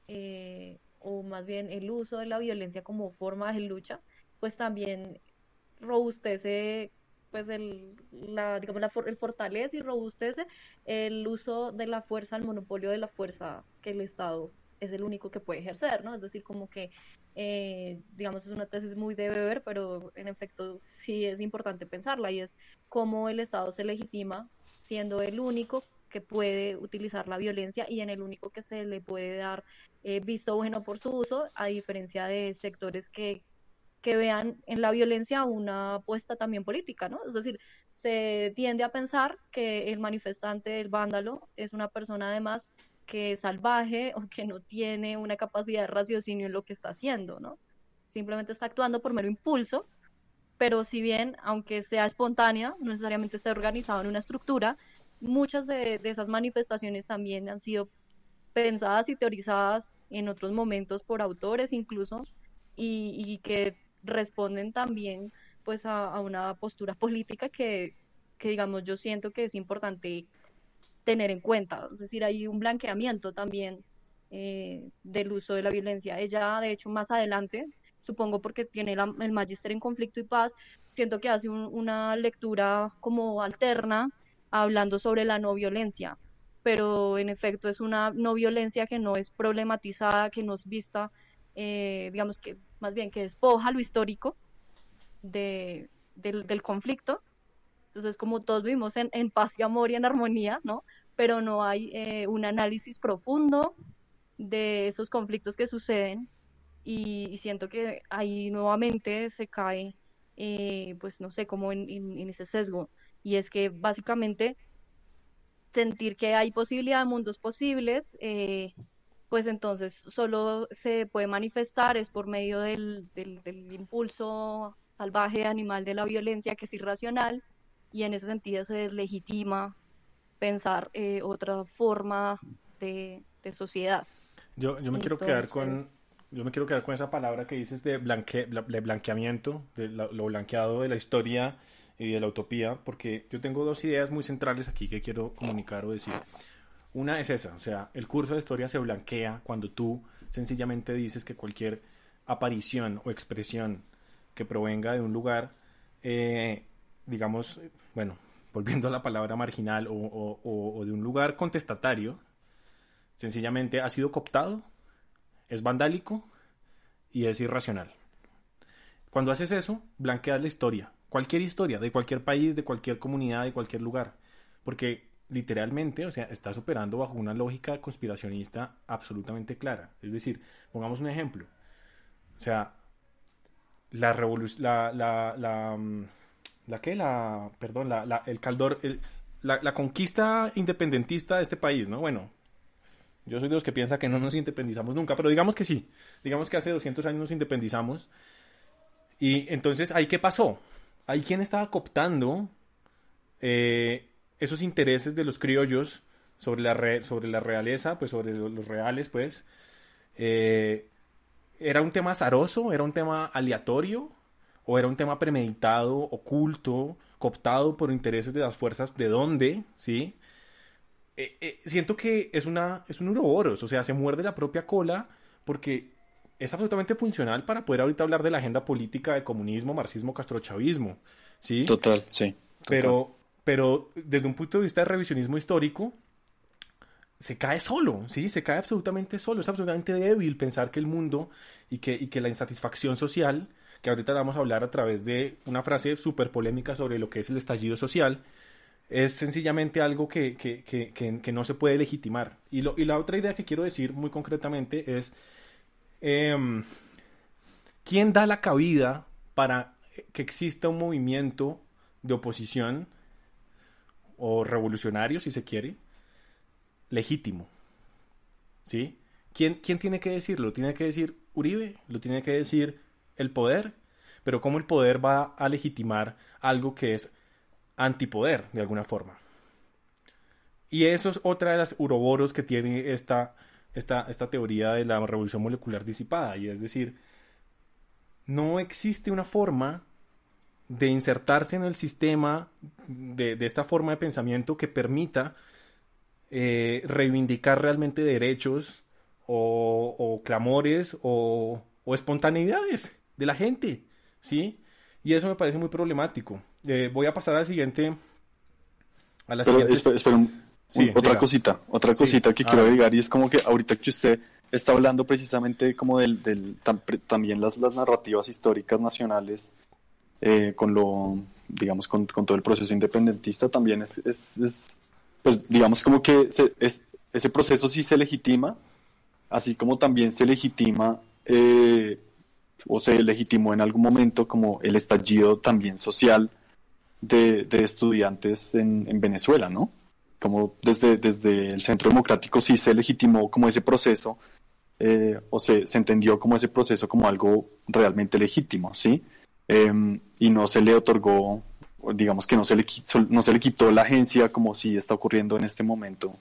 eh, o más bien el uso de la violencia como forma de lucha, pues también robustece pues el, la, digamos, la, el fortalece y robustece el uso de la fuerza, el monopolio de la fuerza que el Estado es el único que puede ejercer, ¿no? Es decir, como que, eh, digamos, es una tesis muy de beber, pero en efecto sí es importante pensarla y es cómo el Estado se legitima siendo el único que puede utilizar la violencia y en el único que se le puede dar eh, visto bueno por su uso, a diferencia de sectores que que vean en la violencia una apuesta también política, ¿no? Es decir, se tiende a pensar que el manifestante, el vándalo, es una persona además que es salvaje o que no tiene una capacidad de raciocinio en lo que está haciendo, ¿no? Simplemente está actuando por mero impulso, pero si bien, aunque sea espontánea, no necesariamente está organizado en una estructura, muchas de, esas manifestaciones también han sido pensadas y teorizadas en otros momentos por autores incluso, y, y que responden también pues a, una postura política que, digamos yo siento que es importante tener en cuenta. Es decir, hay un blanqueamiento también eh, del uso de la violencia. Ella, de hecho, más adelante, supongo porque tiene el magíster en conflicto y paz, siento que hace una lectura como alterna hablando sobre la no violencia, pero en efecto es una no violencia que no es problematizada, que no es vista, eh, digamos que más bien que despoja lo histórico de, del, conflicto. Entonces, como todos vivimos en, paz y amor y en armonía, ¿no? Pero no hay eh, un análisis profundo de esos conflictos que suceden y, siento que ahí nuevamente se cae, eh, pues no sé, como en, en, ese sesgo. Y es que básicamente sentir que hay posibilidad de mundos posibles eh, pues entonces solo se puede manifestar es por medio del, impulso salvaje animal de la violencia que es irracional y en ese sentido se deslegitima pensar eh, otra forma de, sociedad. Yo, yo me quiero quedar con yo me quiero quedar con esa palabra que dices de, blanque, de blanqueamiento, de lo blanqueado de la historia y de la utopía, porque yo tengo dos ideas muy centrales aquí que quiero comunicar o decir. Una es esa, o sea, el curso de historia se blanquea cuando tú sencillamente dices que cualquier aparición o expresión que provenga de un lugar, eh, digamos, bueno, volviendo a la palabra marginal o, de un lugar contestatario, sencillamente ha sido cooptado, es vandálico y es irracional. Cuando haces eso, blanqueas la historia, cualquier historia, de cualquier país, de cualquier comunidad, de cualquier lugar, porque literalmente, o sea, está superando bajo una lógica conspiracionista absolutamente clara. Es decir, pongamos un ejemplo. O sea, la revolución, la, la, la, mm, la, ¿qué? La, perdón, la, el caldor, la, la, conquista independentista de este país, ¿no? Bueno, yo soy de los que piensa que no nos independizamos nunca, pero digamos que sí. Digamos que hace 200 años nos independizamos. Y entonces, ¿ahí qué pasó? Ahí quién estaba cooptando eh, esos intereses de los criollos sobre la, sobre la realeza, pues sobre los reales, pues, eh, ¿era un tema azaroso? ¿Era un tema aleatorio? ¿O era un tema premeditado, oculto, cooptado por intereses de las fuerzas de dónde? ¿Sí? Eh, eh, siento que es, una, es un uroboros, o sea, se muerde la propia cola porque es absolutamente funcional para poder ahorita hablar de la agenda política de comunismo, marxismo, castrochavismo, ¿sí? Total, sí. Pero pero desde un punto de vista de revisionismo histórico, se cae solo, ¿sí? Se cae absolutamente solo. Es absolutamente débil pensar que el mundo y que, y que la insatisfacción social, que ahorita vamos a hablar a través de una frase súper polémica sobre lo que es el estallido social, es sencillamente algo que, que, que, que no se puede legitimar. Y, lo, y, la otra idea que quiero decir muy concretamente es, em, ¿quién da la cabida para que exista un movimiento de oposición o revolucionario, si se quiere, legítimo. ¿Sí? ¿quién, ¿quién tiene que decirlo? ¿Tiene que decir Uribe? ¿Lo tiene que decir el poder? Pero ¿cómo el poder va a legitimar algo que es antipoder, de alguna forma? Y eso es otra de las uroboros que tiene esta, esta, esta teoría de la revolución molecular disipada. Y es decir, no existe una forma de insertarse en el sistema de, esta forma de pensamiento que permita eh, reivindicar realmente derechos o, clamores o, espontaneidades de la gente, ¿sí? Y eso me parece muy problemático. Eh, voy a pasar a la siguiente... A la siguiente... Espera, otra cosita, otra cosita que quiero agregar y es como que ahorita que usted está hablando precisamente como del, del también las, las narrativas históricas nacionales eh, con lo, digamos, con, todo el proceso independentista también es, es, pues digamos como que es, ese proceso sí se legitima, así como también se legitima eh, o se legitimó en algún momento como el estallido también social de, estudiantes en, en, Venezuela, ¿no? Como desde, desde el Centro Democrático sí se legitimó como ese proceso, eh, o se, se entendió como ese proceso como algo realmente legítimo, ¿sí? Em, y no se le otorgó, digamos que no se, le, no se le quitó la agencia como si está ocurriendo en este momento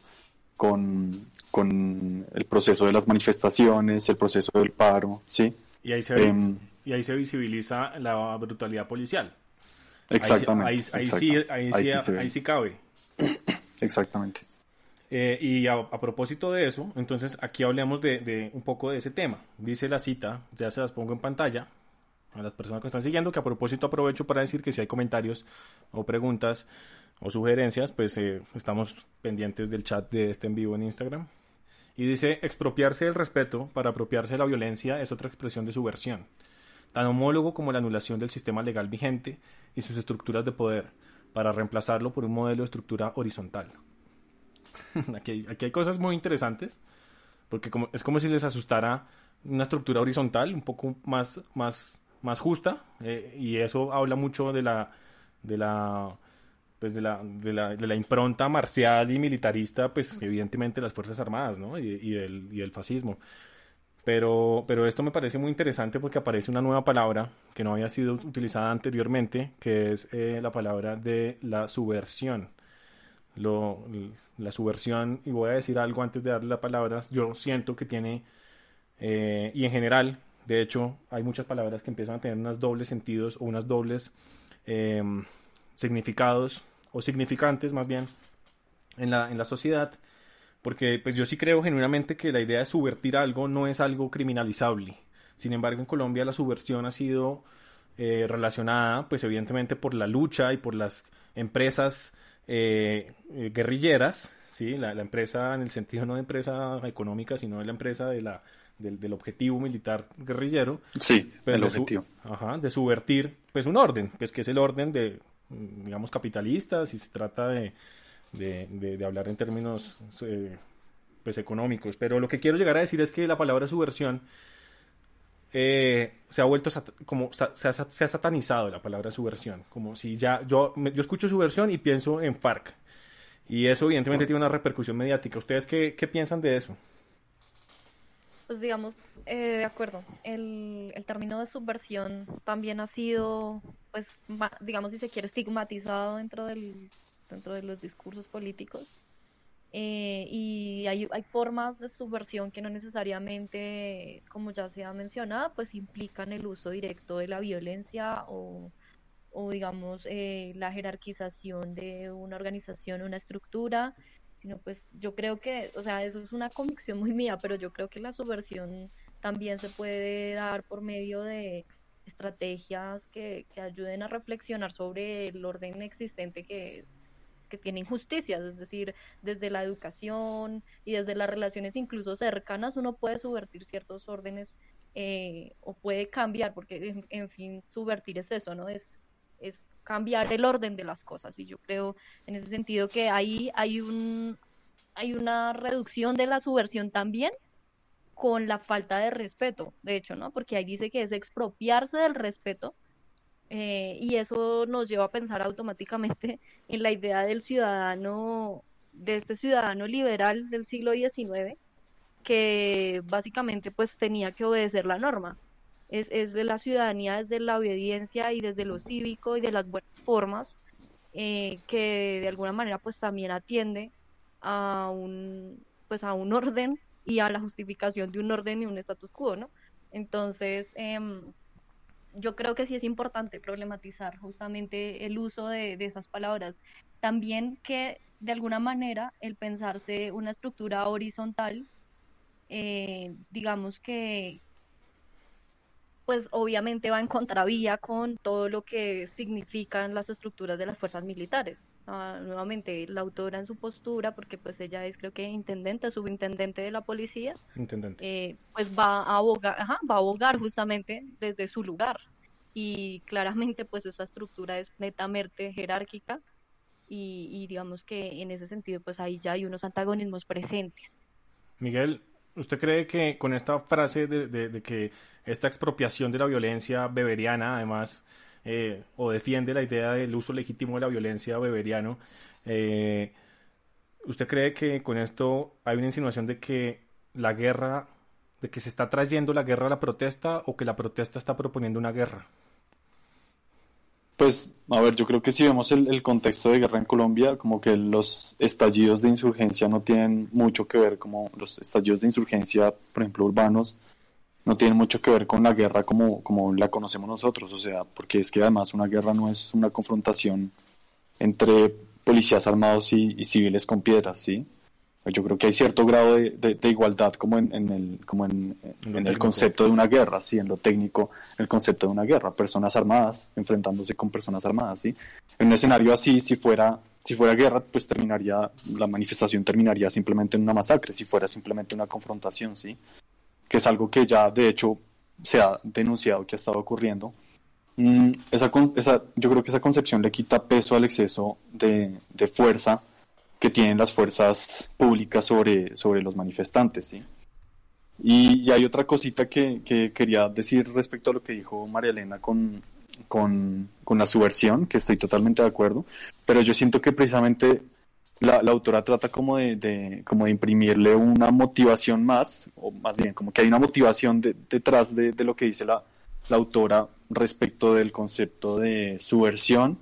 con, con el proceso de las manifestaciones, el proceso del paro, ¿sí? Y ahí se, em, y ahí se visibiliza la brutalidad policial. Exactamente. Ahí, ahí, sí, ahí, sí, ahí sí cabe. Exactamente. Eh, y a, propósito de eso, entonces aquí hablemos de, de, un poco de ese tema. Dice la cita, ya se las pongo en pantalla, a las personas que están siguiendo, que a propósito aprovecho para decir que si hay comentarios o preguntas o sugerencias, pues eh, estamos pendientes del chat de este en vivo en Instagram. Y dice, expropiarse del respeto para apropiarse de la violencia es otra expresión de subversión, tan homólogo como la anulación del sistema legal vigente y sus estructuras de poder, para reemplazarlo por un modelo de estructura horizontal. aquí, hay, aquí hay cosas muy interesantes, porque como, es como si les asustara una estructura horizontal, un poco más, más más justa eh, y eso habla mucho de la de la pues de la, de la, de la impronta marcial y militarista pues evidentemente de las fuerzas armadas ¿no? y, y, del, y del fascismo pero, pero esto me parece muy interesante porque aparece una nueva palabra que no había sido utilizada anteriormente, que es eh, la palabra de la subversión. Lo, la subversión, y voy a decir algo antes de darle la palabra, yo siento que tiene, eh, y en general, de hecho, hay muchas palabras que empiezan a tener unos dobles sentidos o unas dobles em, significados o significantes más bien en la, en la sociedad. Porque pues yo sí creo genuinamente que la idea de subvertir algo no es algo criminalizable. Sin embargo, en Colombia la subversión ha sido eh, relacionada, pues evidentemente por la lucha y por las empresas eh, eh, guerrilleras, ¿sí? La, la, empresa en el sentido no de empresa económica, sino de la empresa de la del, objetivo militar guerrillero. Sí, pero el objetivo. ajá, de subvertir pues un orden, pues que es el orden de, digamos, capitalista, si se trata de, de, hablar en términos eh, pues económicos. Pero lo que quiero llegar a decir es que la palabra subversión eh, se ha vuelto como se ha, se ha, satanizado la palabra subversión, como si ya yo, yo escucho subversión y pienso en FARC. Y eso evidentemente tiene una repercusión mediática. ¿Ustedes qué, qué piensan de eso? Pues digamos, eh, de acuerdo, el, el, término de subversión también ha sido, pues, digamos, si se quiere, estigmatizado dentro, del, dentro de los discursos políticos. Eh, y hay, hay, formas de subversión que no necesariamente, como ya se ha mencionado, pues implican el uso directo de la violencia o, o digamos, eh, la jerarquización de una organización, una estructura, sino pues yo creo que, o sea, eso es una convicción muy mía, pero yo creo que la subversión también se puede dar por medio de estrategias que, que ayuden a reflexionar sobre el orden existente que, que tiene injusticias, es decir, desde la educación y desde las relaciones incluso cercanas uno puede subvertir ciertos órdenes eh, o puede cambiar, porque en, en, fin, subvertir es eso, ¿no? Es, es cambiar el orden de las cosas. Y yo creo en ese sentido que ahí hay un hay una reducción de la subversión también con la falta de respeto, de hecho, ¿no? Porque ahí dice que es expropiarse del respeto eh, y eso nos lleva a pensar automáticamente en la idea del ciudadano, de este ciudadano liberal del siglo XIX, que básicamente pues tenía que obedecer la norma. Es, es de la ciudadanía, desde la obediencia y desde lo cívico y de las buenas formas eh, que de alguna manera pues también atiende a un pues a un orden y a la justificación de un orden y un status quo, ¿no? Entonces, em, yo creo que sí es importante problematizar justamente el uso de, de, esas palabras. También que de alguna manera el pensarse una estructura horizontal, eh, digamos que, pues obviamente va en contravía con todo lo que significan las estructuras de las fuerzas militares. Ah, nuevamente, la autora en su postura, porque pues ella es creo que intendente, subintendente de la policía, eh, pues va a abogar, va a abogar justamente desde su lugar. Y claramente pues esa estructura es netamente jerárquica y, y digamos que en ese sentido pues ahí ya hay unos antagonismos presentes. Miguel, ¿Usted cree que con esta frase de, que esta expropiación de la violencia beberiana, además, eh, o defiende la idea del uso legítimo de la violencia beberiano, eh, ¿usted cree que con esto hay una insinuación de que la guerra, de que se está trayendo la guerra a la protesta o que la protesta está proponiendo una guerra? Pues, a ver, yo creo que si vemos el, contexto de guerra en Colombia, como que los estallidos de insurgencia no tienen mucho que ver, como los estallidos de insurgencia, por ejemplo, urbanos, no tienen mucho que ver con la guerra como, como la conocemos nosotros, o sea, porque es que además una guerra no es una confrontación entre policías armados y, y civiles con piedras, ¿sí? Yo creo que hay cierto grado de, igualdad como en, el como en, el concepto de una guerra sí en lo técnico el concepto de una guerra personas armadas enfrentándose con personas armadas sí en un escenario así si fuera si fuera guerra pues terminaría la manifestación terminaría simplemente en una masacre si fuera simplemente una confrontación sí que es algo que ya de hecho se ha denunciado que ha estado ocurriendo. Mm, esa, esa yo creo que esa concepción le quita peso al exceso de, de fuerza que tienen las fuerzas públicas sobre, sobre los manifestantes. ¿sí? Y, hay otra cosita que, quería decir respecto a lo que dijo María Elena con, con, la subversión, que estoy totalmente de acuerdo, pero yo siento que precisamente la, autora trata como de, como de imprimirle una motivación más, o más bien como que hay una motivación detrás de, lo que dice la, la autora respecto del concepto de subversión,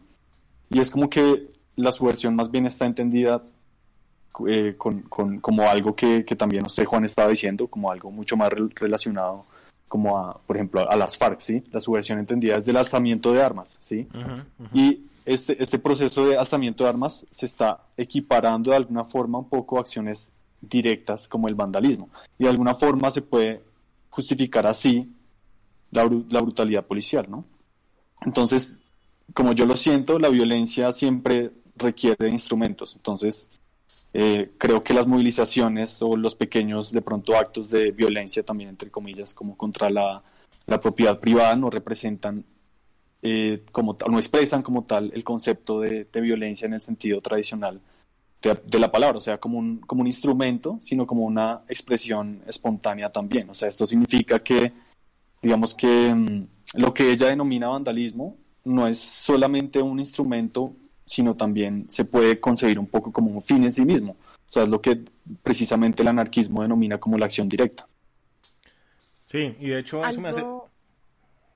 y es como que la subversión más bien está entendida eh, con, como algo que, también usted, Juan, estaba diciendo, como algo mucho más relacionado como a, por ejemplo, a las FARC, ¿sí? La subversión entendida es del alzamiento de armas, ¿sí? Y este, este proceso de alzamiento de armas se está equiparando de alguna forma un poco a acciones directas como el vandalismo. Y de alguna forma se puede justificar así la, la brutalidad policial, ¿no? Entonces, como yo lo siento, la violencia siempre requiere instrumentos. Entonces, eh, creo que las movilizaciones o los pequeños, de pronto, actos de violencia, también entre comillas, como contra la, propiedad privada, no representan eh, como tal, no expresan como tal el concepto de, violencia en el sentido tradicional de, la palabra, o sea, como un, como un instrumento, sino como una expresión espontánea también. O sea, esto significa que, digamos que mm, lo que ella denomina vandalismo no es solamente un instrumento sino también se puede concebir un poco como un fin en sí mismo. O sea, es lo que precisamente el anarquismo denomina como la acción directa. Sí, y de hecho eso me hace...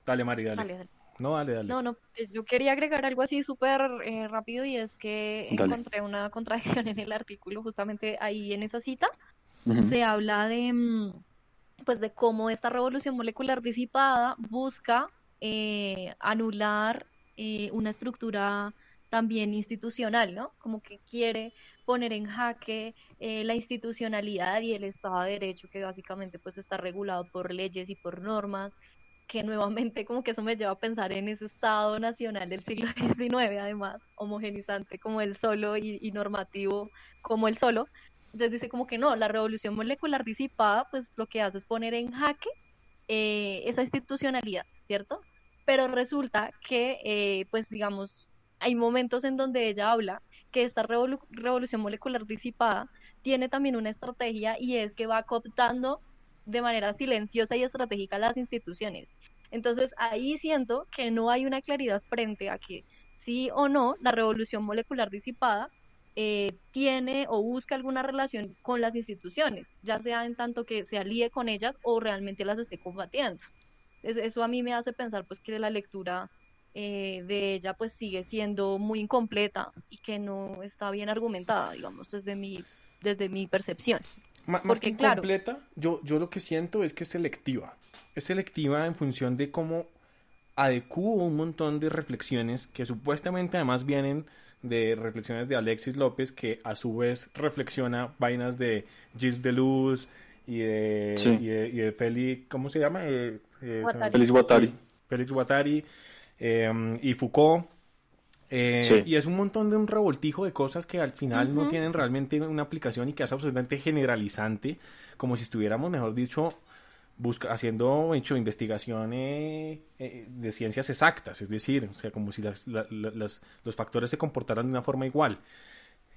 Dale, Mari, dale. No, dale, dale. No, no, eh, yo quería agregar algo así súper eh, rápido y es que encontré una contradicción en el artículo, justamente ahí en esa cita. Se habla de, mm, pues, de cómo esta revolución molecular disipada busca eh, anular una estructura también institucional, ¿no? Como que quiere poner en jaque eh, la institucionalidad y el Estado de Derecho que básicamente pues está regulado por leyes y por normas, que nuevamente como que eso me lleva a pensar en ese Estado nacional del siglo XIX, además, homogenizante como el solo y, normativo como el solo. Entonces dice como que no, la revolución molecular disipada pues lo que hace es poner en jaque eh, esa institucionalidad, ¿cierto? Pero resulta que eh, pues digamos hay momentos en donde ella habla que esta revolución molecular disipada tiene también una estrategia y es que va cooptando de manera silenciosa y estratégica las instituciones. Entonces ahí siento que no hay una claridad frente a que sí o no la revolución molecular disipada eh, tiene o busca alguna relación con las instituciones, ya sea en tanto que se alíe con ellas o realmente las esté combatiendo. eso a mí me hace pensar pues que la lectura eh, de ella pues sigue siendo muy incompleta y que no está bien argumentada, digamos, desde mi, desde mi percepción. más que incompleta, yo, yo lo que siento es que es selectiva. Es selectiva en función de cómo adecuó un montón de reflexiones que supuestamente además vienen de reflexiones de Alexis López, que a su vez reflexiona vainas de Gilles Deleuze y de, y de, y de Félix, ¿cómo se llama? Eh, eh Félix Guattari. Félix Guattari em, y Foucault. Eh, y es un montón de un revoltijo de cosas que al final no tienen realmente una aplicación y que es absolutamente generalizante, como si estuviéramos, mejor dicho, busca, haciendo hecho investigaciones eh, de ciencias exactas, es decir, o sea, como si las, los factores se comportaran de una forma igual.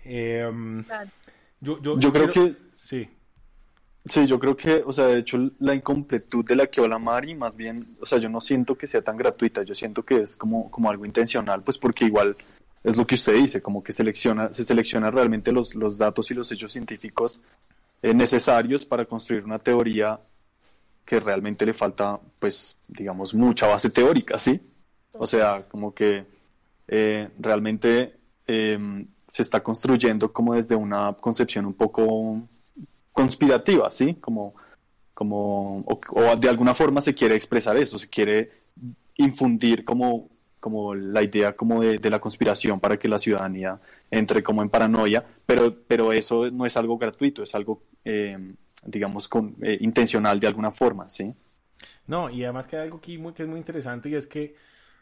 Em, yo, yo, creo que... Sí. Sí, yo creo que, o sea, de hecho, la incompletud de la que habla Mari, más bien, o sea, yo no siento que sea tan gratuita, yo siento que es como, como algo intencional, pues porque igual es lo que usted dice, como que selecciona, se selecciona realmente los, los datos y los hechos científicos eh, necesarios para construir una teoría que realmente le falta, pues, digamos, mucha base teórica, ¿sí? O sea, como que eh, realmente em, se está construyendo como desde una concepción un poco conspirativa, ¿sí? Como, como o, de alguna forma se quiere expresar eso, se quiere infundir como, como la idea como de, de, la conspiración para que la ciudadanía entre como en paranoia, pero, pero eso no es algo gratuito, es algo eh, digamos, con, eh, intencional de alguna forma, ¿sí? No, y además que hay algo aquí muy, que es muy interesante y es que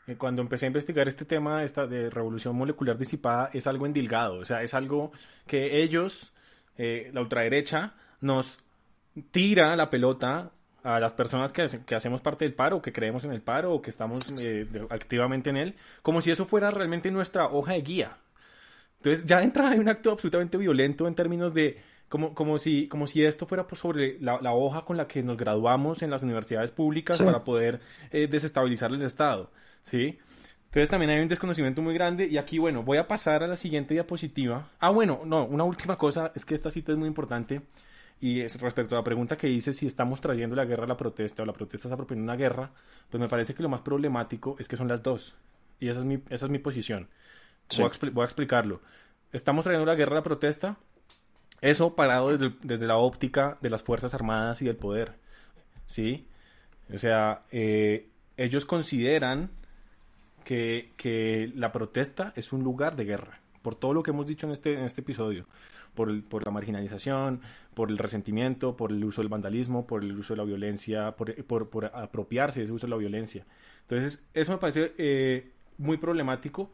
eh, cuando empecé a investigar este tema esta de revolución molecular disipada es algo endilgado, o sea, es algo que ellos, la ultraderecha, nos tira la pelota a las personas que, que, hacemos parte del paro, que creemos en el paro o que estamos activamente en él, como si eso fuera realmente nuestra hoja de guía. Entonces ya entra en un acto absolutamente violento en términos de como, como, si, como si esto fuera por sobre la, la, hoja con la que nos graduamos en las universidades públicas para poder eh, desestabilizar el Estado, ¿sí? Entonces también hay un desconocimiento muy grande y aquí, bueno, voy a pasar a la siguiente diapositiva. Ah, bueno, no, una última cosa es que esta cita es muy importante y es respecto a la pregunta que dice si estamos trayendo la guerra a la protesta o la protesta está proponiendo una guerra, pues me parece que lo más problemático es que son las dos y esa es mi, esa es mi posición. Voy, a voy a explicarlo. Estamos trayendo la guerra a la protesta eso parado desde, desde, la óptica de las Fuerzas Armadas y del poder. ¿Sí? O sea, eh, ellos consideran que, que, la protesta es un lugar de guerra. Por todo lo que hemos dicho en este, en este episodio. Por, por la marginalización, por el resentimiento, por el uso del vandalismo, por el uso de la violencia, por, por, apropiarse de ese uso de la violencia. Entonces, eso me parece eh, muy problemático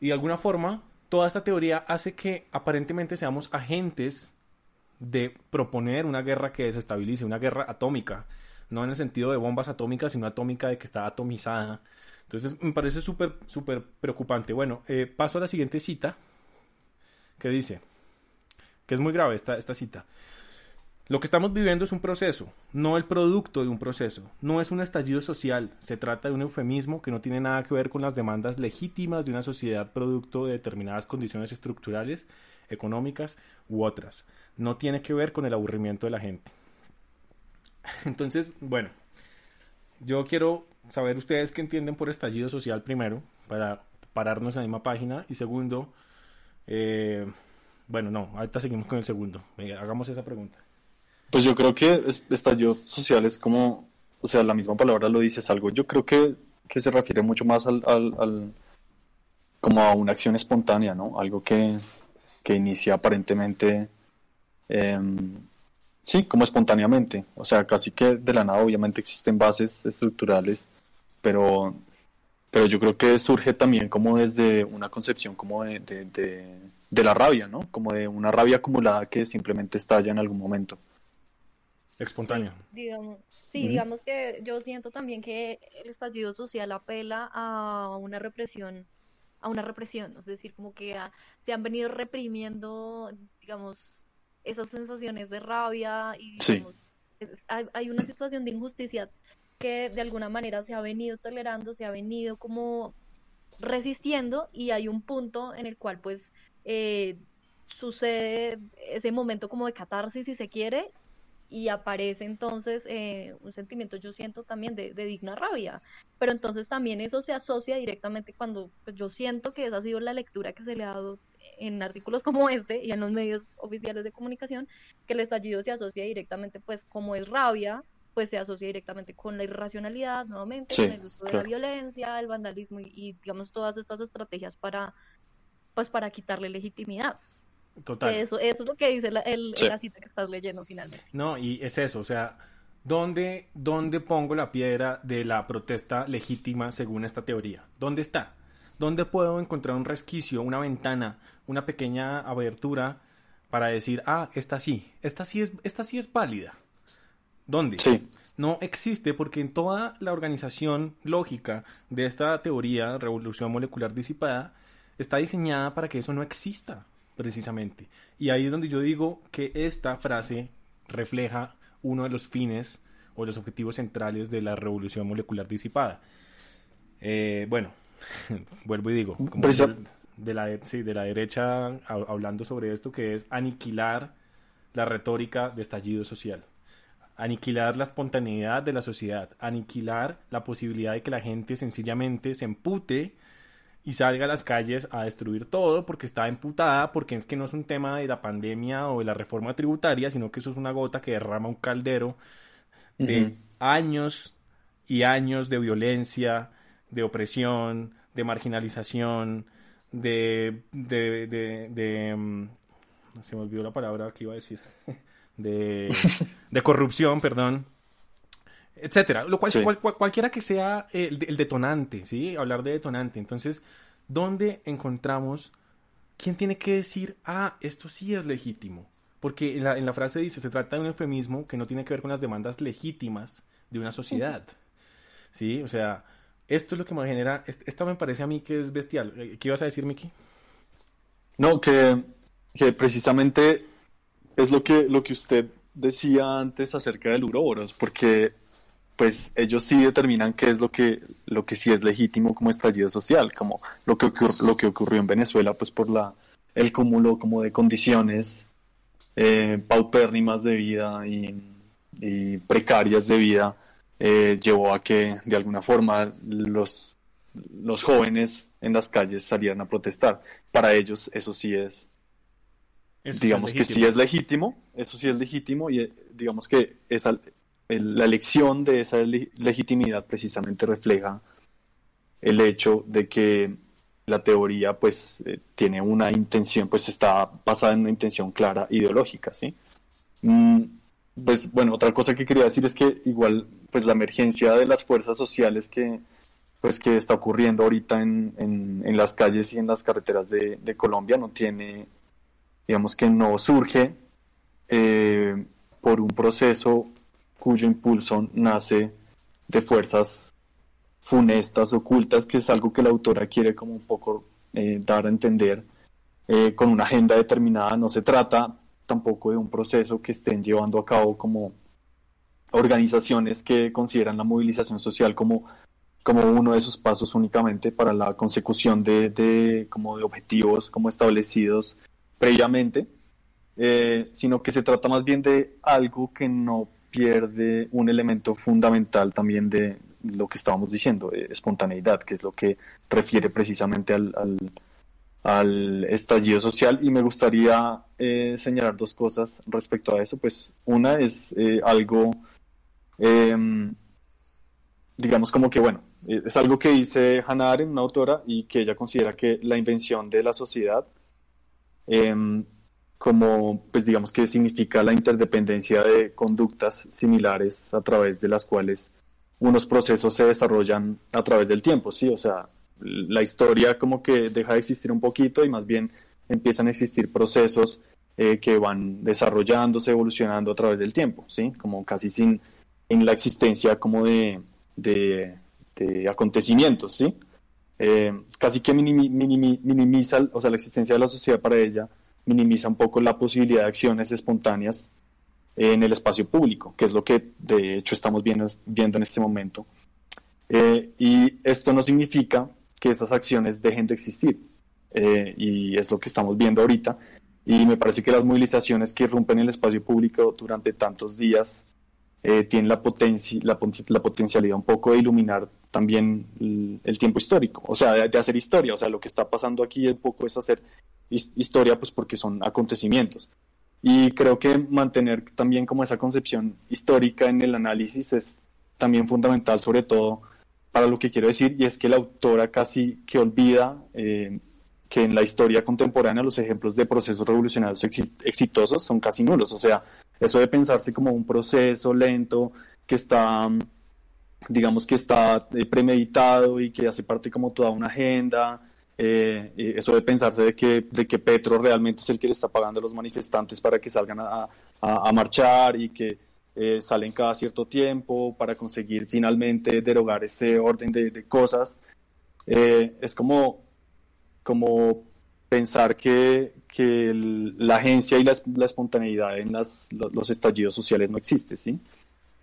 y de alguna forma toda esta teoría hace que aparentemente seamos agentes de proponer una guerra que desestabilice, una guerra atómica, no en el sentido de bombas atómicas, sino atómica de que está atomizada. Entonces me parece súper, súper preocupante. Bueno, eh, paso a la siguiente cita, que dice, que es muy grave esta, esta cita. Lo que estamos viviendo es un proceso, no el producto de un proceso. No es un estallido social, se trata de un eufemismo que no tiene nada que ver con las demandas legítimas de una sociedad producto de determinadas condiciones estructurales, económicas u otras. No tiene que ver con el aburrimiento de la gente. Entonces, bueno, yo quiero saber ustedes qué entienden por estallido social primero, para pararnos en la misma página, y segundo, eh, bueno, no, ahorita seguimos con el segundo. hagamos esa pregunta. Pues yo creo que estallido social es como, o sea, la misma palabra lo dice, es algo, yo creo que, que se refiere mucho más al, al, como a una acción espontánea, ¿no? Algo que, que inicia aparentemente, em, sí, como espontáneamente, o sea, casi que de la nada, obviamente existen bases estructurales, pero, pero yo creo que surge también como desde una concepción como de, de, de la rabia, ¿no? Como de una rabia acumulada que simplemente estalla en algún momento. Espontáneo. Sí, digamos, sí digamos que yo siento también que el estallido social apela a una represión, a una represión, es decir, como que se han venido reprimiendo, digamos, esas sensaciones de rabia y hay, una situación de injusticia que de alguna manera se ha venido tolerando, se ha venido como resistiendo y hay un punto en el cual pues eh, sucede ese momento como de catarsis, si se quiere, y aparece entonces eh, un sentimiento, yo siento también de, digna rabia, pero entonces también eso se asocia directamente cuando pues, yo siento que esa ha sido la lectura que se le ha dado en artículos como este y en los medios oficiales de comunicación, que el estallido se asocia directamente, pues como es rabia, pues se asocia directamente con la irracionalidad, nuevamente, con el uso de la violencia, el vandalismo y, digamos todas estas estrategias para, pues para quitarle legitimidad. Total. Eso, eso es lo que dice la, cita que estás leyendo finalmente. No, y es eso, o sea, ¿dónde, ¿dónde pongo la piedra de la protesta legítima según esta teoría? ¿Dónde está? ¿Dónde puedo encontrar un resquicio, una ventana, una pequeña abertura para decir, ah, esta sí, esta sí es, esta sí es válida? ¿Dónde? Sí. No existe porque en toda la organización lógica de esta teoría, revolución molecular disipada, está diseñada para que eso no exista precisamente. Y ahí es donde yo digo que esta frase refleja uno de los fines o los objetivos centrales de la revolución molecular disipada. Eh, bueno, vuelvo y digo, como de, la, de la derecha hablando sobre esto, que es aniquilar la retórica de estallido social, aniquilar la espontaneidad de la sociedad, aniquilar la posibilidad de que la gente sencillamente se empute y salga a las calles a destruir todo porque está emputada, porque es que no es un tema de la pandemia o de la reforma tributaria, sino que eso es una gota que derrama un caldero de años y años de violencia, de opresión, de marginalización, de, de, de, de mm, se me olvidó la palabra que iba a decir, de, de corrupción, perdón, etcétera. Lo cual, cualquiera que sea el, detonante, ¿sí? Hablar de detonante. Entonces, ¿dónde encontramos quién tiene que decir, ah, esto sí es legítimo? Porque en la, en la frase dice, se trata de un eufemismo que no tiene que ver con las demandas legítimas de una sociedad. ¿Sí? O sea, esto es lo que me genera, esto me parece a mí que es bestial. Eh, ¿Qué ibas a decir, Miki? No, que, que precisamente es lo que, lo que usted decía antes acerca del Uroboros, porque pues ellos sí determinan qué es lo que, lo que sí es legítimo como estallido social, como lo que, lo que ocurrió en Venezuela, pues por la, el cúmulo como de condiciones eh, paupérrimas de vida y, precarias de vida eh, llevó a que de alguna forma los, los jóvenes en las calles salieran a protestar. Para ellos eso sí es, digamos que sí es legítimo, eso sí es legítimo y eh, digamos que es, la elección de esa legitimidad precisamente refleja el hecho de que la teoría pues eh, tiene una intención, pues está basada en una intención clara ideológica, ¿sí? Mm, pues bueno, otra cosa que quería decir es que igual pues la emergencia de las fuerzas sociales que pues que está ocurriendo ahorita en, en, las calles y en las carreteras de, de, Colombia no tiene, digamos que no surge eh, por un proceso cuyo impulso nace de fuerzas funestas, ocultas, que es algo que la autora quiere como un poco eh, dar a entender eh, con una agenda determinada. No se trata tampoco de un proceso que estén llevando a cabo como organizaciones que consideran la movilización social como, como uno de sus pasos únicamente para la consecución de, como de objetivos como establecidos previamente, eh, sino que se trata más bien de algo que no pierde un elemento fundamental también de lo que estábamos diciendo, espontaneidad, que es lo que refiere precisamente al, al, estallido social. Y me gustaría eh, señalar dos cosas respecto a eso. Pues una es eh, algo, em, digamos como que, bueno, es algo que dice Hannah Arendt, una autora, y que ella considera que la invención de la sociedad em, como pues digamos que significa la interdependencia de conductas similares a través de las cuales unos procesos se desarrollan a través del tiempo, ¿sí? O sea, la historia como que deja de existir un poquito y más bien empiezan a existir procesos eh, que van desarrollándose, evolucionando a través del tiempo, ¿sí? Como casi sin en la existencia como de, de, acontecimientos, ¿sí? Eh, casi que minimiza, o sea, la existencia de la sociedad para ella minimiza un poco la posibilidad de acciones espontáneas en el espacio público, que es lo que de hecho estamos viendo, viendo en este momento. Eh, y esto no significa que esas acciones dejen de existir, eh, y es lo que estamos viendo ahorita. Y me parece que las movilizaciones que irrumpen el espacio público durante tantos días eh, tienen la, la, potencialidad un poco de iluminar también el, tiempo histórico, o sea, de, hacer historia, o sea, lo que está pasando aquí un poco es hacer historia, pues porque son acontecimientos. Y creo que mantener también como esa concepción histórica en el análisis es también fundamental, sobre todo para lo que quiero decir, y es que la autora casi que olvida eh, que en la historia contemporánea los ejemplos de procesos revolucionarios exitosos son casi nulos. O sea, eso de pensarse como un proceso lento que está, digamos que está eh, premeditado y que hace parte como toda una agenda, eh, eso de pensarse de que, de que Petro realmente es el que le está pagando a los manifestantes para que salgan a, marchar y que eh, salen cada cierto tiempo para conseguir finalmente derogar este orden de, de cosas, es como, como pensar que, que la agencia y la, espontaneidad en las, los, estallidos sociales no existe, ¿sí?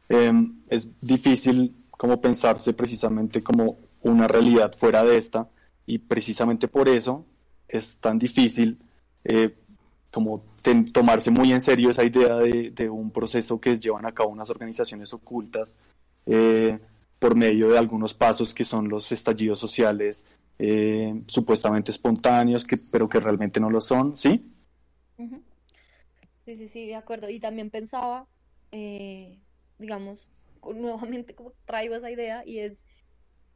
Em, es difícil como pensarse precisamente como una realidad fuera de esta y precisamente por eso es tan difícil eh, como tomarse muy en serio esa idea de, un proceso que llevan a cabo unas organizaciones ocultas eh, por medio de algunos pasos que son los estallidos sociales eh, supuestamente espontáneos, que, pero que realmente no lo son, ¿sí? Sí, sí, sí, de acuerdo. Y también pensaba, eh, digamos, nuevamente como traigo esa idea y es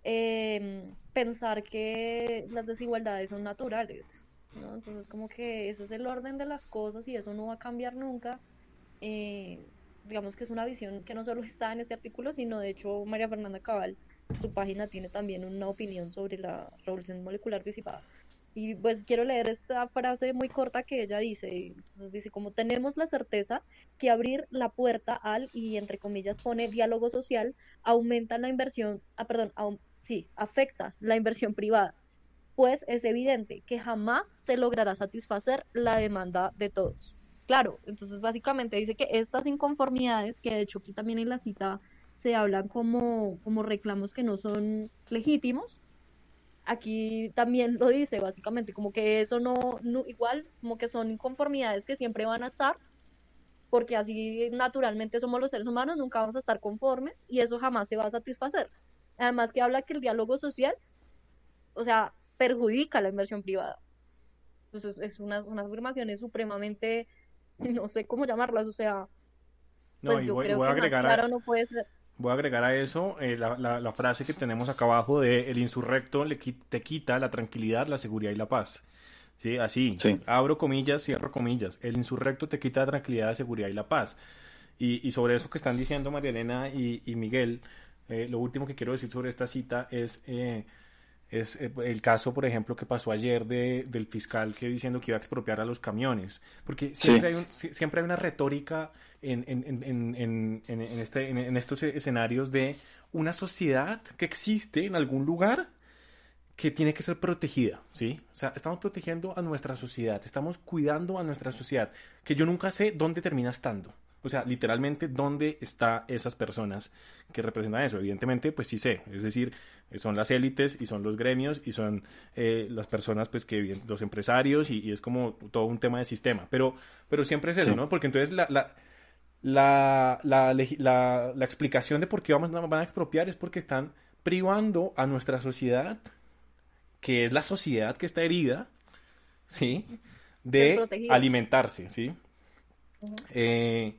em, pensar que las desigualdades son naturales, ¿no? Entonces como que ese es el orden de las cosas y eso no va a cambiar nunca. Eh, digamos que es una visión que no solo está en este artículo, sino de hecho María Fernanda Cabal su página tiene también una opinión sobre la revolución molecular disipada. Y pues quiero leer esta frase muy corta que ella dice. Entonces dice, como tenemos la certeza que abrir la puerta al, y entre comillas pone diálogo social, aumenta la inversión, ah, perdón, sí, afecta la inversión privada. Pues es evidente que jamás se logrará satisfacer la demanda de todos. Claro, entonces básicamente dice que estas inconformidades, que de hecho aquí también en la cita se hablan como, como reclamos que no son legítimos. Aquí también lo dice, básicamente, como que eso no, no, igual, como que son inconformidades que siempre van a estar, porque así naturalmente somos los seres humanos, nunca vamos a estar conformes y eso jamás se va a satisfacer. Además que habla que el diálogo social, o sea, perjudica la inversión privada. Entonces es unas, unas afirmaciones supremamente, no sé cómo llamarlas, o sea, no, pues yo creo que agregar claro no puede ser voy a agregar a eso eh, la, la, frase que tenemos acá abajo de el insurrecto le te quita la tranquilidad, la seguridad y la paz. ¿Sí? Así, abro comillas, cierro comillas. El insurrecto te quita la tranquilidad, la seguridad y la paz. Y, y sobre eso que están diciendo María Elena y, y Miguel, eh, lo último que quiero decir sobre esta cita es... Eh, es el caso, por ejemplo, que pasó ayer de, del fiscal que diciendo que iba a expropiar a los camiones. Porque siempre, hay, un, siempre hay una retórica en, en, en, en, este, en, estos escenarios de una sociedad que existe en algún lugar que tiene que ser protegida, ¿sí? O sea, estamos protegiendo a nuestra sociedad, estamos cuidando a nuestra sociedad, que yo nunca sé dónde termina estando. O sea, literalmente, ¿dónde están esas personas que representan eso? Evidentemente, pues sí sé. Es decir, son las élites y son los gremios y son eh, las personas, pues que los empresarios y, es como todo un tema de sistema. Pero, pero siempre es eso, ¿no? Porque entonces la, la la, la, la, la, explicación de por qué vamos, van a expropiar es porque están privando a nuestra sociedad, que es la sociedad que está herida, ¿sí? De alimentarse, ¿sí? eh,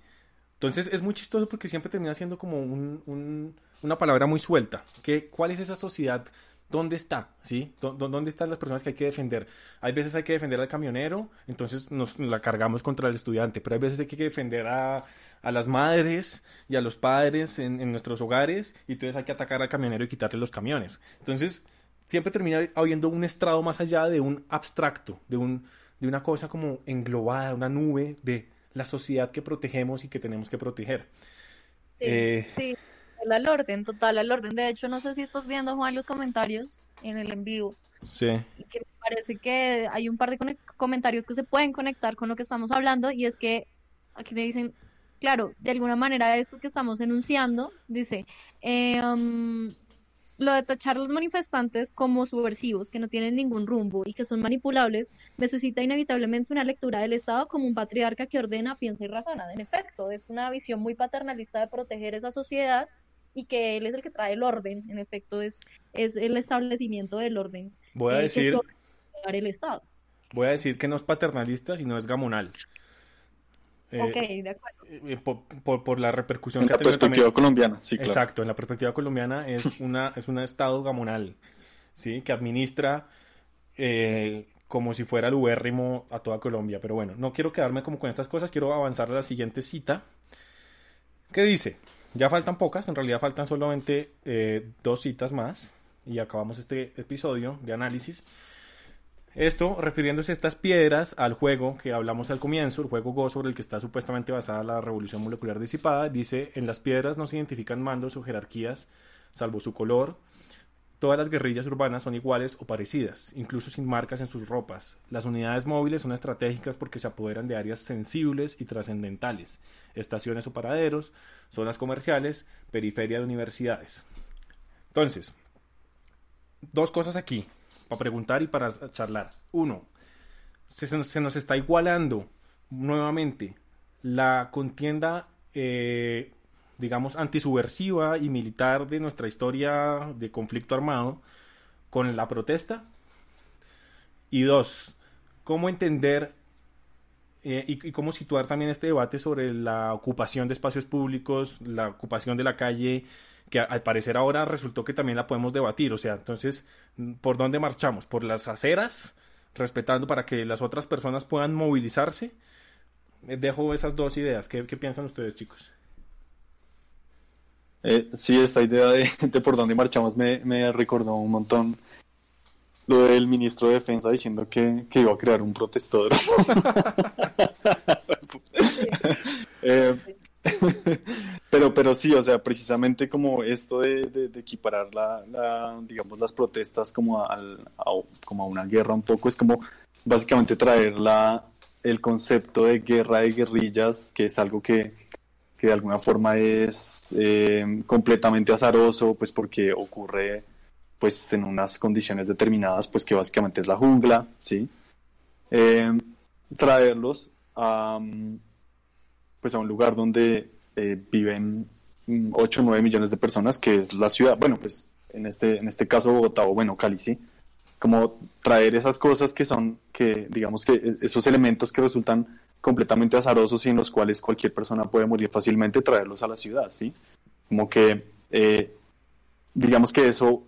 entonces es muy chistoso porque siempre termina siendo como un, una palabra muy suelta. ¿Qué, ¿Cuál es esa sociedad? ¿Dónde está? ¿Sí? ¿Dónde están las personas que hay que defender? Hay veces hay que defender al camionero, entonces nos la cargamos contra el estudiante, pero hay veces hay que defender a, a las madres y a los padres en, en, nuestros hogares y entonces hay que atacar al camionero y quitarle los camiones. Entonces siempre termina habiendo un estrado más allá de un abstracto, de, un, de una cosa como englobada, una nube de la sociedad que protegemos y que tenemos que proteger. Sí, eh, sí, al orden, total al orden. De hecho, no sé si estás viendo, Juan, los comentarios en el en vivo. Sí. Que me parece que hay un par de comentarios que se pueden conectar con lo que estamos hablando y es que aquí me dicen, claro, de alguna manera esto que estamos enunciando, dice, eh, um, lo de tachar a los manifestantes como subversivos, que no tienen ningún rumbo y que son manipulables, me suscita inevitablemente una lectura del Estado como un patriarca que ordena, piensa y razona. En efecto, es una visión muy paternalista de proteger esa sociedad y que él es el que trae el orden. En efecto, es, es el establecimiento del orden. Voy a eh, decir... El Estado. Voy a decir que no es paternalista, sino es gamonal. Eh, ok, de acuerdo. Eh, por, la repercusión en la perspectiva colombiana, sí, claro. Exacto, en la perspectiva colombiana es una es un estado gamonal, ¿sí? Que administra eh, como si fuera el ubérrimo a toda Colombia. Pero bueno, no quiero quedarme como con estas cosas, quiero avanzar a la siguiente cita. ¿Qué dice? Ya faltan pocas, en realidad faltan solamente dos citas más y acabamos este episodio de análisis. Esto refiriéndose a estas piedras al juego que hablamos al comienzo, el juego Go sobre el que está supuestamente basada la revolución molecular disipada, dice, en las piedras no se identifican mandos o jerarquías, salvo su color. Todas las guerrillas urbanas son iguales o parecidas, incluso sin marcas en sus ropas. Las unidades móviles son estratégicas porque se apoderan de áreas sensibles y trascendentales, estaciones o paraderos, zonas comerciales, periferia de universidades. Entonces, dos cosas aquí para preguntar y para charlar. Uno, se, nos está igualando nuevamente la contienda, eh, digamos, antisubversiva y militar de nuestra historia de conflicto armado con la protesta. Y dos, cómo entender eh, y, cómo situar también este debate sobre la ocupación de espacios públicos, la ocupación de la calle que al parecer ahora resultó que también la podemos debatir. O sea, entonces, ¿por dónde marchamos? ¿Por las aceras? Respetando para que las otras personas puedan movilizarse. Eh, dejo esas dos ideas. ¿Qué, piensan ustedes, chicos? Eh, sí, esta idea de, por dónde marchamos me, me, recordó un montón lo del ministro de Defensa diciendo que, que iba a crear un protestador. eh, pero, pero sí, o sea, precisamente como esto de, equiparar la, digamos, las protestas como a, como a una guerra un poco, es como básicamente traer la, el concepto de guerra de guerrillas, que es algo que, que de alguna forma es eh, completamente azaroso, pues porque ocurre pues en unas condiciones determinadas, pues que básicamente es la jungla, ¿sí? Eh, traerlos a pues a un lugar donde eh, viven 8 o 9 millones de personas, que es la ciudad, bueno, pues en este, en este caso Bogotá o bueno, Cali, sí, como traer esas cosas que son, que digamos que e, esos elementos que resultan completamente azarosos y en los cuales cualquier persona puede morir fácilmente, traerlos a la ciudad, ¿sí? Como que, eh, digamos que eso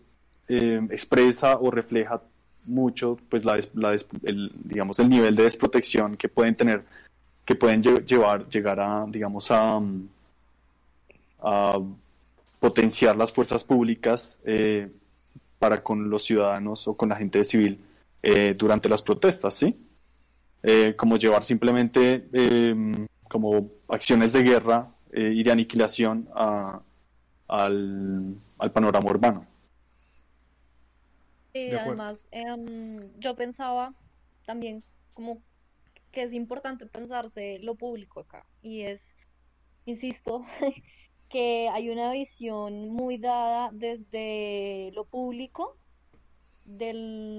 eh, expresa o refleja mucho, pues, la, la el, digamos, el nivel de desprotección que pueden tener que pueden llevar, llegar a, digamos, a, a potenciar las fuerzas públicas eh, para con los ciudadanos o con la gente civil eh, durante las protestas, ¿sí? Eh, como llevar simplemente em, como acciones de guerra y de aniquilación al, al, panorama urbano. Y además, em, yo pensaba también como que es importante pensarse lo público acá y es, insisto, que hay una visión muy dada desde lo público de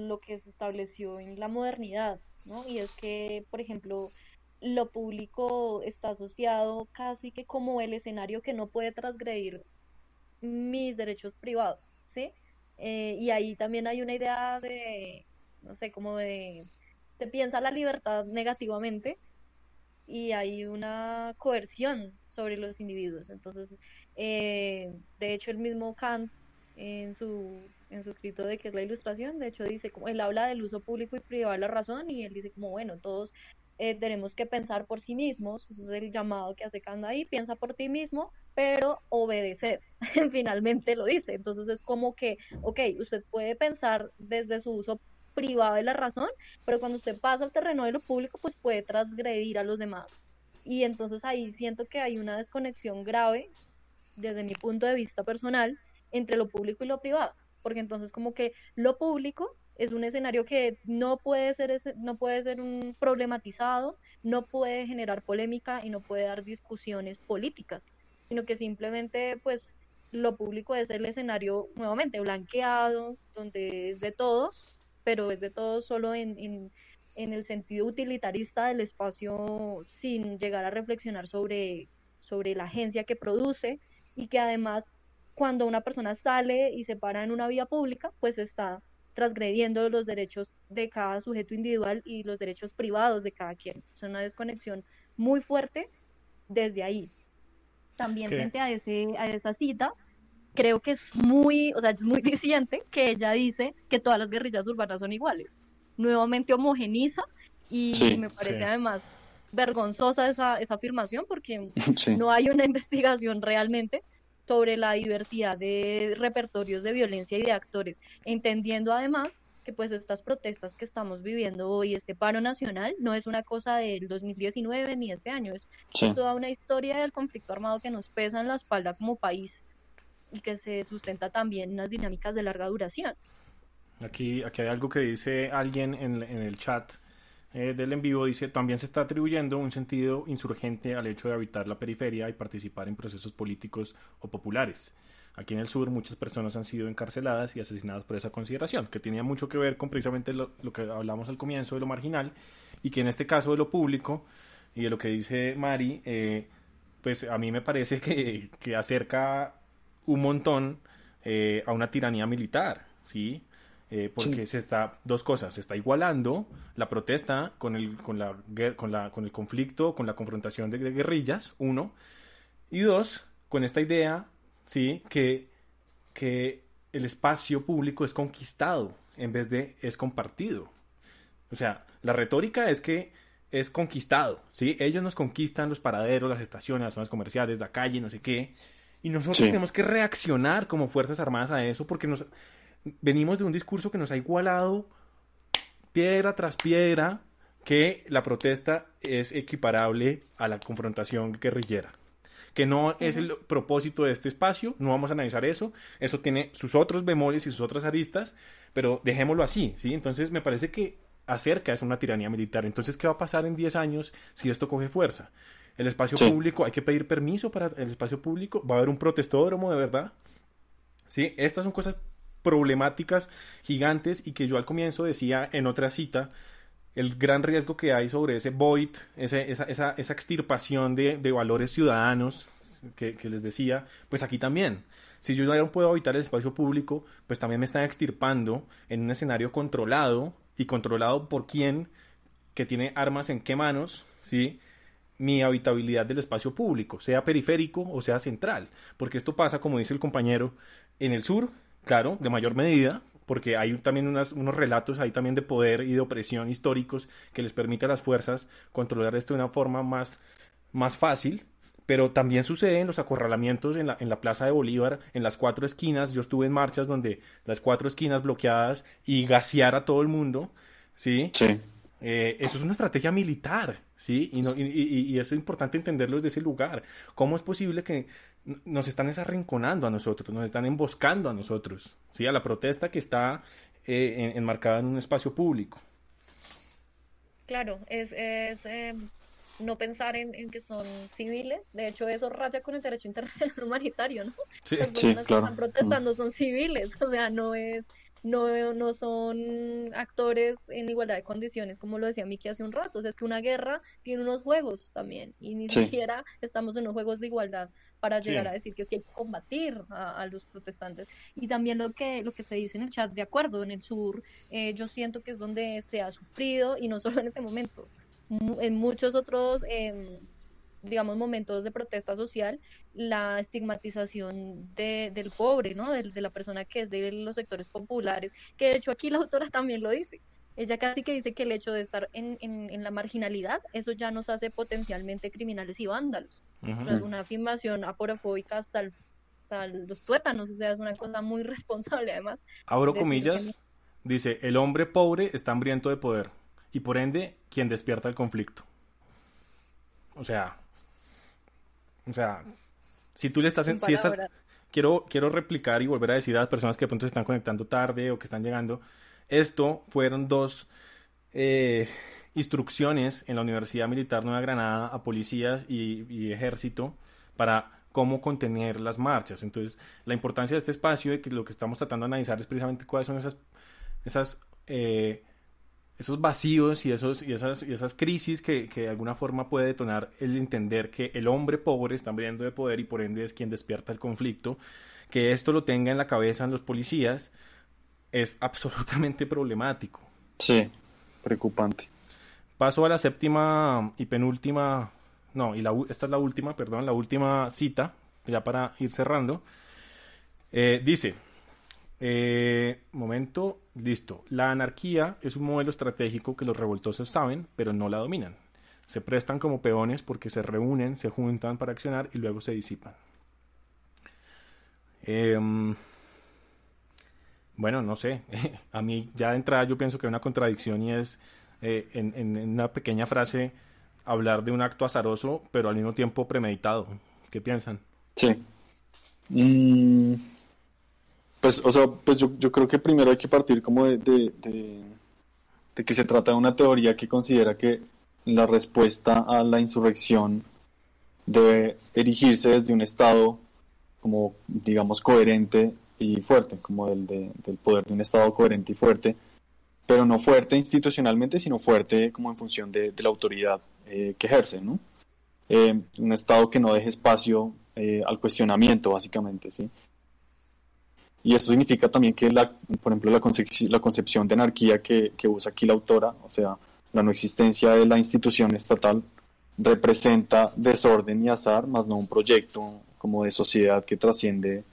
lo que se estableció en la modernidad, ¿no? Y es que, por ejemplo, lo público está asociado casi que como el escenario que no puede transgredir mis derechos privados, ¿sí? Eh, y ahí también hay una idea de, no sé, como de se piensa la libertad negativamente y hay una coerción sobre los individuos. Entonces, eh, de hecho, el mismo Kant en su, en su escrito de que es la ilustración, de hecho dice, como él habla del uso público y privado de la razón y él dice como, bueno, todos eh, tenemos que pensar por sí mismos, eso es el llamado que hace Kant ahí, piensa por ti mismo, pero obedecer, finalmente lo dice. Entonces es como que, ok, usted puede pensar desde su uso privado de la razón, pero cuando usted pasa al terreno de lo público, pues puede transgredir a los demás. Y entonces ahí siento que hay una desconexión grave, desde mi punto de vista personal, entre lo público y lo privado. Porque entonces como que lo público es un escenario que no puede ser ese, no puede ser un problematizado, no puede generar polémica y no puede dar discusiones políticas, sino que simplemente pues lo público es el escenario nuevamente blanqueado, donde es de todos, pero es de todos solo en, en, el sentido utilitarista del espacio sin llegar a reflexionar sobre, sobre la agencia que produce y que además cuando una persona sale y se para en una vía pública, pues está transgrediendo los derechos de cada sujeto individual y los derechos privados de cada quien. Es una desconexión muy fuerte desde ahí. También frente a, ese, a esa cita, creo que es muy, o sea, es muy diciente que ella dice que todas las guerrillas urbanas son iguales. Nuevamente homogeniza y me parece además vergonzosa esa, esa afirmación porque no hay una investigación realmente sobre la diversidad de repertorios de violencia y de actores, entendiendo además que pues estas protestas que estamos viviendo hoy, este paro nacional, no es una cosa del 2019 ni este año, es toda una historia del conflicto armado que nos pesa en la espalda como país y que se sustenta también en unas dinámicas de larga duración. Aquí, aquí hay algo que dice alguien en, en el chat eh, del en vivo, dice, también se está atribuyendo un sentido insurgente al hecho de habitar la periferia y participar en procesos políticos o populares. Aquí en el sur muchas personas han sido encarceladas y asesinadas por esa consideración, que tenía mucho que ver con precisamente lo, que hablamos al comienzo de lo marginal y que en este caso de lo público y de lo que dice Mari, eh, pues a mí me parece que, que acerca un montón eh, a una tiranía militar, ¿sí? Eh, porque se está dos cosas se está igualando la protesta con el con la, con la con el conflicto con la confrontación de guerrillas uno y dos con esta idea ¿sí? Que, que el espacio público es conquistado en vez de es compartido. O sea, la retórica es que es conquistado, ¿sí? Ellos nos conquistan los paraderos, las estaciones, las zonas comerciales, la calle, no sé qué. Y nosotros tenemos que reaccionar como Fuerzas Armadas a eso porque nos venimos de un discurso que nos ha igualado piedra tras piedra que la protesta es equiparable a la confrontación guerrillera que no es el propósito de este espacio, no vamos a analizar eso, eso tiene sus otros bemoles y sus otras aristas, pero dejémoslo así, ¿sí? Entonces me parece que acerca es una tiranía militar. Entonces, ¿qué va a pasar en 10 años si esto coge fuerza? El espacio público, hay que pedir permiso para el espacio público, va a haber un protestódromo de verdad. ¿Sí? Estas son cosas problemáticas gigantes y que yo al comienzo decía en otra cita, el gran riesgo que hay sobre ese void, ese, esa, esa, extirpación de, de valores ciudadanos que, que, les decía, pues aquí también. Si yo no puedo habitar el espacio público, pues también me están extirpando en un escenario controlado y controlado por quién que tiene armas en qué manos, ¿sí? mi habitabilidad del espacio público, sea periférico o sea central, porque esto pasa, como dice el compañero, en el sur, claro, de mayor medida, porque hay también unos relatos ahí también de poder y de opresión históricos que les permite a las fuerzas controlar esto de una forma más, más fácil, pero también sucede en los acorralamientos en la, en la Plaza de Bolívar, en las cuatro esquinas. Yo estuve en marchas donde las cuatro esquinas bloqueadas y gasear a todo el mundo, ¿sí? Sí. Eh, eso es una estrategia militar, ¿sí? Y, no, y, y, es importante entenderlo desde ese lugar. ¿Cómo es posible que nos están desarrinconando a nosotros, nos están emboscando a nosotros, ¿sí? A la protesta que está eh, enmarcada en un espacio público. Claro, es, es eh, no pensar en, que son civiles. De hecho, eso raya con el derecho internacional humanitario, ¿no? Sí, Las personas que están protestando son civiles, o sea, no es no, no son actores en igualdad de condiciones, como lo decía Miki hace un rato. O sea, es que una guerra tiene unos juegos también, y ni siquiera estamos en unos juegos de igualdad para llegar a decir que es que hay que combatir a, los protestantes. Y también lo que, lo que se dice en el chat, de acuerdo, en el sur, eh, yo siento que es donde se ha sufrido, y no solo en ese momento, en muchos otros... Eh, digamos, momentos de protesta social, la estigmatización de, del pobre, ¿no? De, de, la persona que es de los sectores populares, que de hecho aquí la autora también lo dice. Ella casi que dice que el hecho de estar en, en, la marginalidad, eso ya nos hace potencialmente criminales y vándalos. una afirmación aporofóbica hasta, hasta, los tuétanos, o sea, es una cosa muy responsable además. Abro comillas, dice, el hombre pobre está hambriento de poder y por ende quien despierta el conflicto. O sea, o sea, si tú le estás... En, si estás quiero, quiero replicar y volver a decir a las personas que de pronto se están conectando tarde o que están llegando, esto fueron dos eh, instrucciones en la Universidad Militar Nueva Granada a policías y, ejército para cómo contener las marchas. Entonces, la importancia de este espacio y que lo que estamos tratando de analizar es precisamente cuáles son esas, esas eh, esos vacíos y, esos, y, esas, y esas crisis que, que, de alguna forma puede detonar el entender que el hombre pobre está hambriento de poder y por ende es quien despierta el conflicto, que esto lo tenga en la cabeza en los policías, es absolutamente problemático. Sí, preocupante. Paso a la séptima y penúltima, no, y la, esta es la última, perdón, la última cita, ya para ir cerrando. Eh, dice, eh, momento, listo. La anarquía es un modelo estratégico que los revoltosos saben, pero no la dominan. Se prestan como peones porque se reúnen, se juntan para accionar y luego se disipan. Em, bueno, no sé. A mí ya de entrada yo pienso que hay una contradicción y es eh, en, una pequeña frase hablar de un acto azaroso, pero al mismo tiempo premeditado. ¿Qué piensan? Sí. Mm, pues, o sea, pues yo, yo creo que primero hay que partir como de, de, que se trata de una teoría que considera que la respuesta a la insurrección debe erigirse desde un Estado como, digamos, coherente y fuerte, como del, del poder de un Estado coherente y fuerte, pero no fuerte institucionalmente, sino fuerte como en función de, la autoridad eh, que ejerce, ¿no? Eh, un Estado que no deje espacio eh, al cuestionamiento, básicamente, ¿sí? Y eso significa también que, la, por ejemplo, la, la concepción de anarquía que, que, usa aquí la autora, o sea, la no existencia de la institución estatal, representa desorden y azar, más no un proyecto como de sociedad que trasciende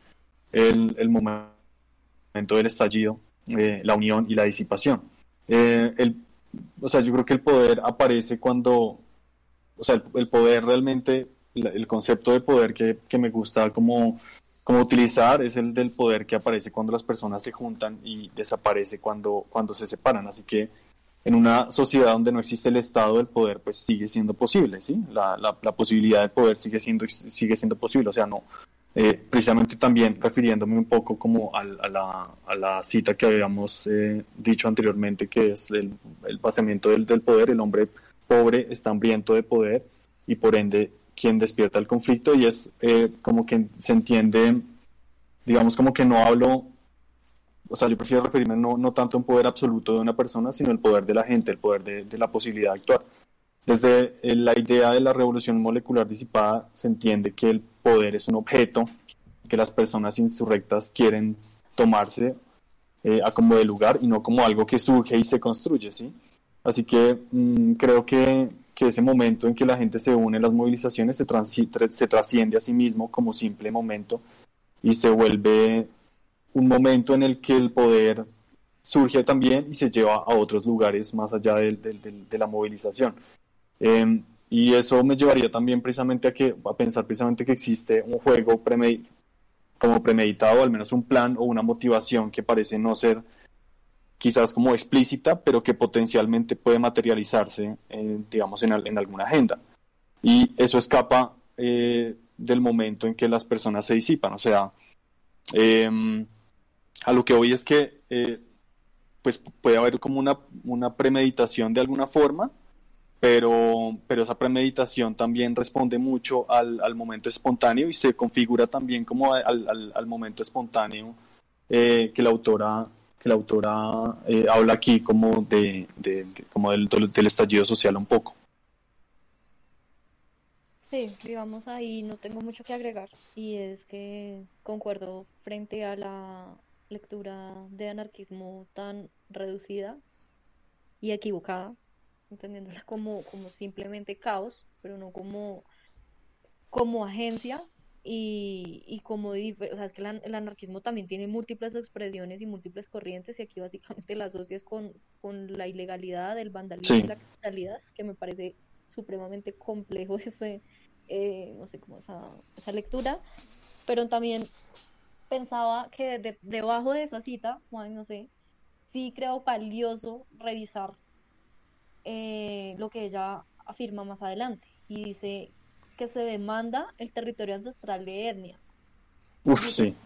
el, el momento del estallido, eh, la unión y la disipación. Eh, el, o sea, yo creo que el poder aparece cuando, o sea, el, poder realmente, el concepto de poder que, que me gusta como como utilizar es el del poder que aparece cuando las personas se juntan y desaparece cuando, cuando se separan. Así que en una sociedad donde no existe el Estado, el poder pues sigue siendo posible, ¿sí? La, la, posibilidad de poder sigue siendo, sigue siendo posible, o sea, no. Eh, precisamente también refiriéndome un poco como a, la, a la, cita que habíamos eh, dicho anteriormente, que es el, el vaciamiento del, del poder, el hombre pobre está hambriento de poder y por ende quien despierta el conflicto y es eh, como que se entiende, digamos como que no hablo, o sea, yo prefiero referirme no, no tanto a un poder absoluto de una persona, sino el poder de la gente, el poder de, la posibilidad de actuar. Desde eh, la idea de la revolución molecular disipada se entiende que el poder es un objeto que las personas insurrectas quieren tomarse eh, a como de lugar y no como algo que surge y se construye, ¿sí? Así que mm, creo que que ese momento en que la gente se une en las movilizaciones se, se trasciende a sí mismo como simple momento y se vuelve un momento en el que el poder surge también y se lleva a otros lugares más allá de, de, la movilización. Em, y eso me llevaría también precisamente a, que, a pensar precisamente que existe un juego como premeditado, al menos un plan o una motivación que parece no ser quizás como explícita, pero que potencialmente puede materializarse, eh, digamos, en, en, alguna agenda. Y eso escapa eh, del momento en que las personas se disipan. O sea, em, a lo que hoy es que eh, pues puede haber como una, una, premeditación de alguna forma, pero, pero esa premeditación también responde mucho al, al momento espontáneo y se configura también como al, al, al momento espontáneo que la autora la autora eh, habla aquí como de, como del, estallido social un poco. Sí, digamos ahí no tengo mucho que agregar y es que concuerdo frente a la lectura de anarquismo tan reducida y equivocada, entendiéndola como, como simplemente caos, pero no como, como agencia y, y como, o sea, es que el anarquismo también tiene múltiples expresiones y múltiples corrientes y aquí básicamente la asocias con, con la ilegalidad, el vandalismo y la criminalidad, que me parece supremamente complejo ese, eh, no sé cómo esa, esa lectura, pero también pensaba que debajo de esa cita, Juan, no sé, sí creo valioso revisar eh, lo que ella afirma más adelante y dice que se demanda el territorio ancestral de etnias.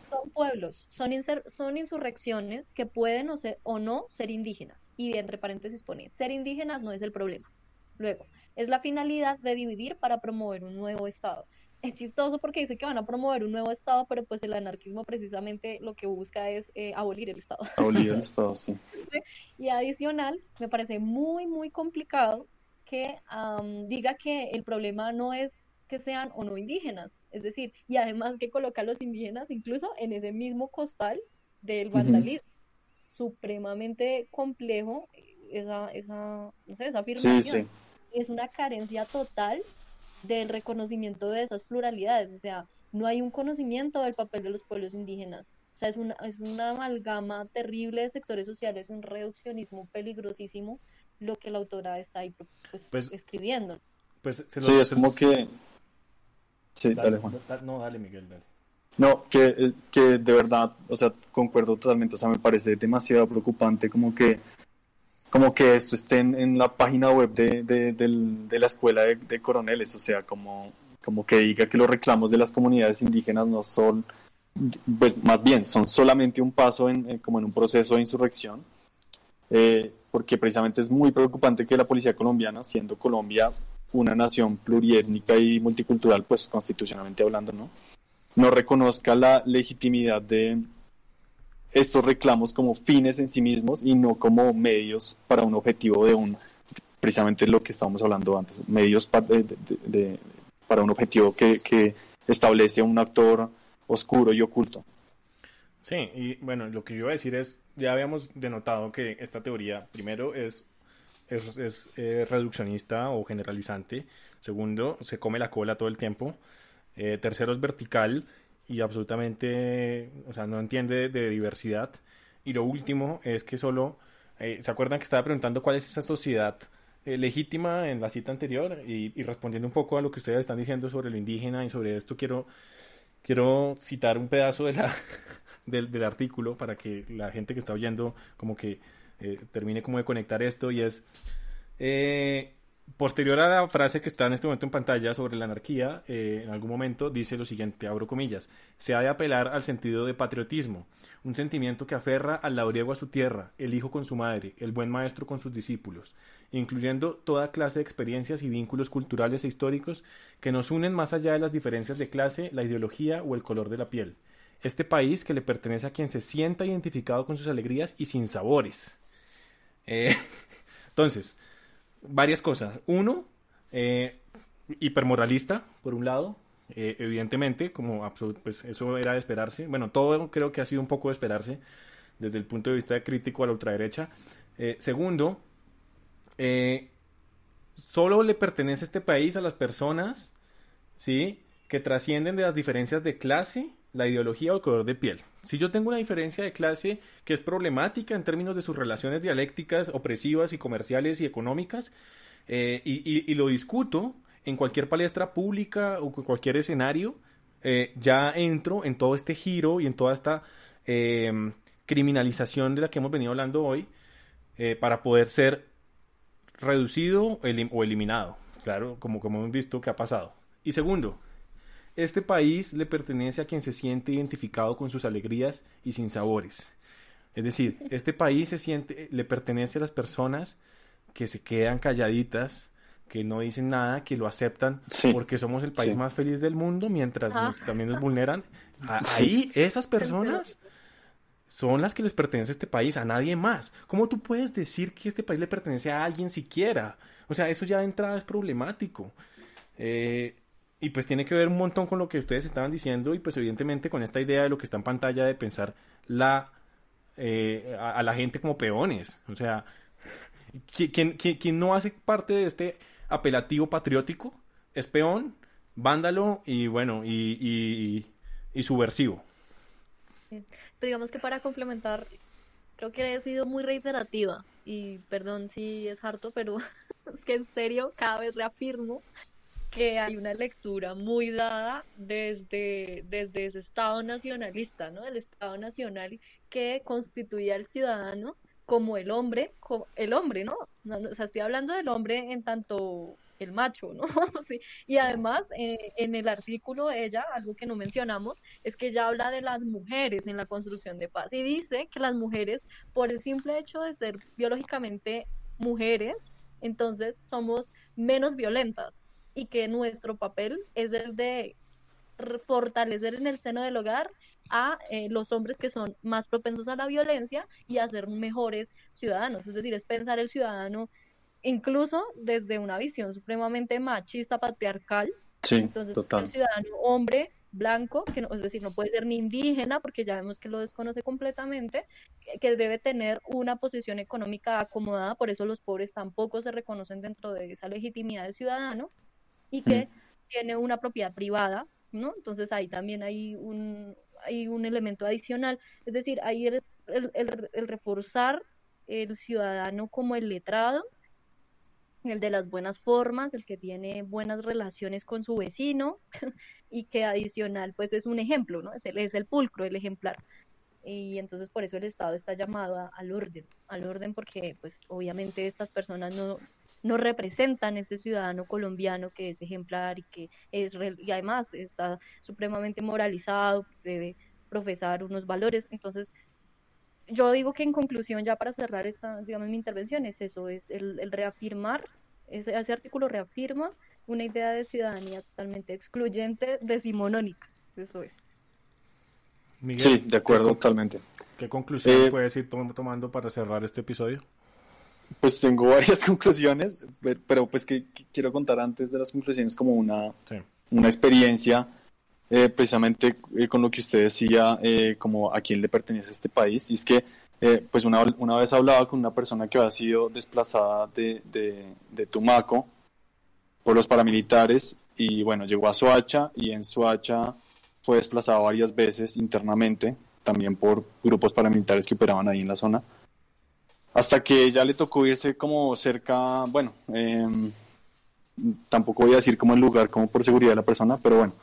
Son pueblos, son, son insurrecciones que pueden o, ser, o no ser indígenas. Y entre paréntesis pone, ser indígenas no es el problema. Luego, es la finalidad de dividir para promover un nuevo Estado. es chistoso porque dice que van a promover un nuevo Estado, pero pues el anarquismo precisamente lo que busca es eh, abolir el Estado. Abolir el Estado, sí. y adicional, me parece muy, muy complicado que diga que el problema no es que sean o no indígenas, es decir, y además que coloca a los indígenas incluso en ese mismo costal del vandalismo. Supremamente complejo esa, esa, no sé, esa afirmación. Es una carencia total del reconocimiento de esas pluralidades, o sea, no hay un conocimiento del papel de los pueblos indígenas. O sea, es una, es una amalgama terrible de sectores sociales, un reduccionismo peligrosísimo, lo que la autora está ahí pues, pues escribiendo. Pues sí, es como que... Sí, dale, Juan. no, dale, Miguel, dale. No, que, eh, que de verdad, o sea, concuerdo totalmente, o sea, me parece demasiado preocupante como que como que esto esté en, la página web de, de, la escuela de, coroneles, o sea, como, como que diga que los reclamos de las comunidades indígenas no son, pues más bien, son solamente un paso en, como en un proceso de insurrección, eh, porque precisamente es muy preocupante que la policía colombiana, siendo Colombia una nación pluriétnica y multicultural, pues constitucionalmente hablando, ¿no? No reconozca la legitimidad de, estos reclamos como fines en sí mismos y no como medios para un objetivo de un, precisamente lo que estábamos hablando antes, medios para, para un objetivo que, que establece un actor oscuro y oculto. Sí, y bueno, lo que yo iba a decir es, ya habíamos denotado que esta teoría, primero, es, es, es eh, reduccionista o generalizante, segundo, se come la cola todo el tiempo, eh, tercero, es vertical, y absolutamente, o sea, no entiende de, diversidad. Y lo último es que solo, eh, ¿se acuerdan que estaba preguntando cuál es esa sociedad legítima en la cita anterior? Y, respondiendo un poco a lo que ustedes están diciendo sobre lo indígena y sobre esto, quiero, quiero citar un pedazo de la, del, del, artículo para que la gente que está oyendo como que eh, termine como de conectar esto y es... Posterior a la frase que está en este momento en pantalla sobre la anarquía, eh, en algún momento dice lo siguiente, abro comillas, se ha de apelar al sentido de patriotismo, un sentimiento que aferra al labriego a su tierra, el hijo con su madre, el buen maestro con sus discípulos, incluyendo toda clase de experiencias y vínculos culturales e históricos que nos unen más allá de las diferencias de clase, la ideología o el color de la piel. Este país que le pertenece a quien se sienta identificado con sus alegrías y sin sabores. Eh, entonces, varias cosas. Uno, eh, hipermoralista, por un lado, eh, evidentemente, como pues eso era de esperarse. Bueno, todo creo que ha sido un poco de esperarse desde el punto de vista crítico a la ultraderecha. Eh, segundo, solo le pertenece este país a las personas, ¿sí? Que trascienden de las diferencias de clase, la ideología o el color de piel. Si yo tengo una diferencia de clase que es problemática en términos de sus relaciones dialécticas, opresivas y comerciales y económicas, eh, y, lo discuto en cualquier palestra pública o cualquier escenario, eh, ya entro en todo este giro y en toda esta em, criminalización de la que hemos venido hablando hoy eh, para poder ser reducido o eliminado. Claro, como, como hemos visto que ha pasado. Y segundo, este país le pertenece a quien se siente identificado con sus alegrías y sin sabores. Es decir, este país se siente, le pertenece a las personas que se quedan calladitas, que no dicen nada, que lo aceptan porque somos el país más feliz del mundo, mientras también nos vulneran. Ahí esas personas son las que les pertenece a este país, a nadie más. ¿Cómo tú puedes decir que este país le pertenece a alguien siquiera? O sea, eso ya de entrada es problemático. Eh, y pues tiene que ver un montón con lo que ustedes estaban diciendo y pues evidentemente con esta idea de lo que está en pantalla de pensar la, eh, a, la gente como peones. O sea, quien, quien, no hace parte de este apelativo patriótico es peón, vándalo y bueno, y, y, subversivo. Pero digamos que para complementar, creo que he sido muy reiterativa y perdón si es harto, pero es que en serio cada vez reafirmo que hay una lectura muy dada desde, desde ese Estado nacionalista, ¿no? El Estado nacional que constituye al ciudadano como el hombre, como el hombre, ¿no? O sea, estoy hablando del hombre en tanto el macho, ¿no? sí. Y además, eh, en el artículo ella, algo que no mencionamos, es que ella habla de las mujeres en la construcción de paz y dice que las mujeres, por el simple hecho de ser biológicamente mujeres, entonces somos menos violentas y que nuestro papel es el de fortalecer en el seno del hogar a eh, los hombres que son más propensos a la violencia y a ser mejores ciudadanos. Es decir, es pensar el ciudadano incluso desde una visión supremamente machista, patriarcal. Sí, Entonces, el ciudadano hombre blanco, que no, es decir, no puede ser ni indígena, porque ya vemos que lo desconoce completamente, que debe tener una posición económica acomodada, por eso los pobres tampoco se reconocen dentro de esa legitimidad de ciudadano, y que mm. tiene una propiedad privada, ¿no? Entonces ahí también hay un, hay un elemento adicional, es decir, ahí es el, el, el reforzar el ciudadano como el letrado, el de las buenas formas, el que tiene buenas relaciones con su vecino y que adicional pues es un ejemplo, ¿no? Es el, es el pulcro, el ejemplar. Y entonces por eso el Estado está llamado al orden, al orden porque pues obviamente estas personas no, no representan ese ciudadano colombiano que es ejemplar y que es y además está supremamente moralizado, debe profesar unos valores. Entonces, yo digo que en conclusión, ya para cerrar esta, digamos, mi intervención, es eso, es el, el reafirmar, ese, ese artículo reafirma una idea de ciudadanía totalmente excluyente, decimonónica, eso es. sí, de acuerdo, totalmente. ¿Qué conclusión eh, puedes ir tomando para cerrar este episodio? Pues tengo varias conclusiones, pero pues que, quiero contar antes de las conclusiones como una, una experiencia eh, precisamente eh, con lo que usted decía, eh, como a quién le pertenece este país. Y es que, pues una, una, vez hablaba con una persona que había sido desplazada de, de, Tumaco por los paramilitares y bueno, llegó a Soacha y en Soacha fue desplazado varias veces internamente, también por grupos paramilitares que operaban ahí en la zona, hasta que ya le tocó irse como cerca, bueno, em, tampoco voy a decir como el lugar, como por seguridad de la persona, pero bueno,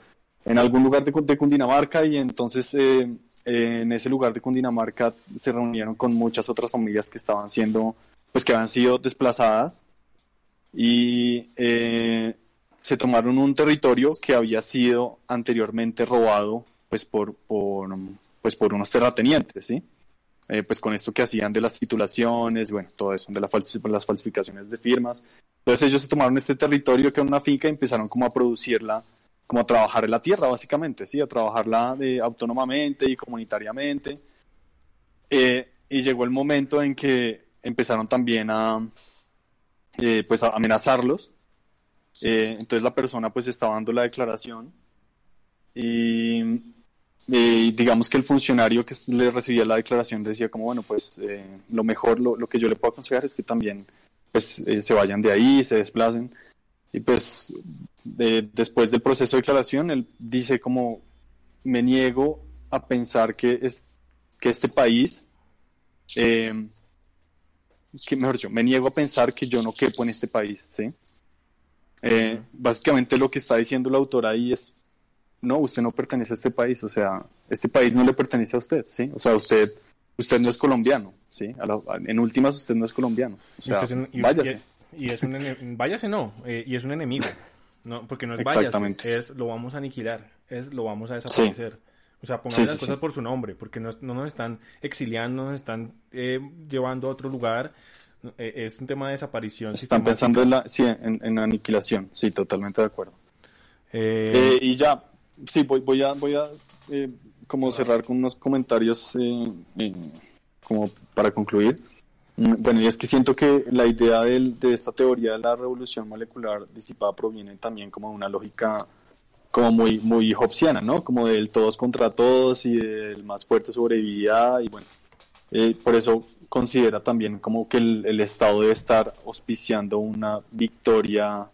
en algún lugar de, Cundinamarca y entonces eh, en ese lugar de Cundinamarca se reunieron con muchas otras familias que estaban siendo, pues que habían sido desplazadas y eh, se tomaron un territorio que había sido anteriormente robado pues por, por pues por unos terratenientes, ¿sí? Eh, pues con esto que hacían de las titulaciones, bueno, todo eso, de las falsificaciones de firmas. Entonces ellos se tomaron este territorio que era una finca y empezaron como a producirla como a trabajar en la tierra, básicamente, ¿sí? A trabajarla de, autónomamente y comunitariamente. Eh, y llegó el momento en que empezaron también a, eh, pues a amenazarlos. Eh, entonces la persona pues estaba dando la declaración y, digamos que el funcionario que le recibía la declaración decía como, bueno, pues lo mejor, lo, lo, que yo le puedo aconsejar es que también pues se vayan de ahí, se desplacen. Y pues después del proceso de declaración, él dice como, me niego a pensar que, es, que este país, eh, que mejor dicho, me niego a pensar que yo no quepo en este país, ¿sí? Eh, básicamente lo que está diciendo la autora ahí es, no, usted no pertenece a este país, o sea, este país no le pertenece a usted, ¿sí? O sea, usted, usted no es colombiano, ¿sí? en últimas, usted no es colombiano, o sea, váyase. Y, es un, váyase no, eh, y es un enemigo. No, porque no es váyase, es lo vamos a aniquilar, es lo vamos a desaparecer. O sea, pongamos las cosas por su nombre, porque no, no nos están exiliando, nos están eh, llevando a otro lugar. Eh, es un tema de desaparición. Están pensando en, la, sí, en, aniquilación, sí, totalmente de acuerdo. Eh, y ya, sí, voy, voy a, voy a como cerrar con unos comentarios como para concluir. Mm, bueno, y es que siento que la idea de, de esta teoría de la revolución molecular disipada proviene también como de una lógica como muy, muy hobbesiana, ¿no? Como del todos contra todos y del más fuerte sobrevivirá y bueno, eh, por eso considera también como que el, el, Estado debe estar auspiciando una victoria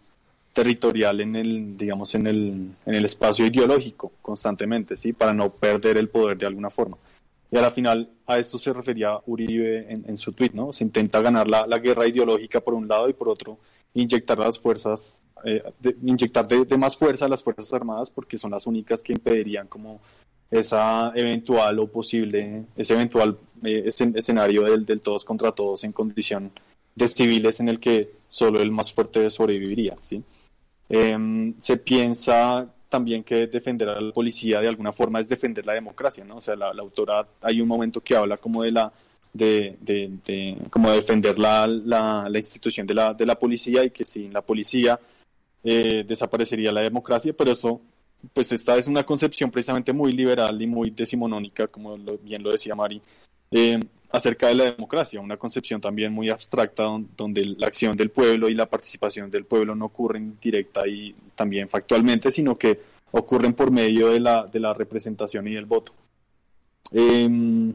territorial en el, digamos, en el, en el espacio ideológico constantemente, ¿sí? Para no perder el poder de alguna forma. Y a la final a esto se refería Uribe en, su tweet, ¿no? Se intenta ganar la, la, guerra ideológica por un lado y por otro inyectar las fuerzas, eh, inyectar de, más fuerza a las Fuerzas Armadas porque son las únicas que impedirían como esa eventual o posible, ese eventual eh, escenario del, del, todos contra todos en condición de civiles en el que solo el más fuerte sobreviviría, ¿sí? Em, se piensa también que defender a la policía de alguna forma es defender la democracia, ¿no? O sea, la, autora, hay un momento que habla como de la, de, de, como defender la, la, institución de la, de la policía y que sin la policía eh, desaparecería la democracia, pero eso pues esta es una concepción precisamente muy liberal y muy decimonónica, como bien lo decía Mari, eh, acerca de la democracia, una concepción también muy abstracta donde la acción del pueblo y la participación del pueblo no ocurren directa y también factualmente, sino que ocurren por medio de la, de la representación y del voto. Em,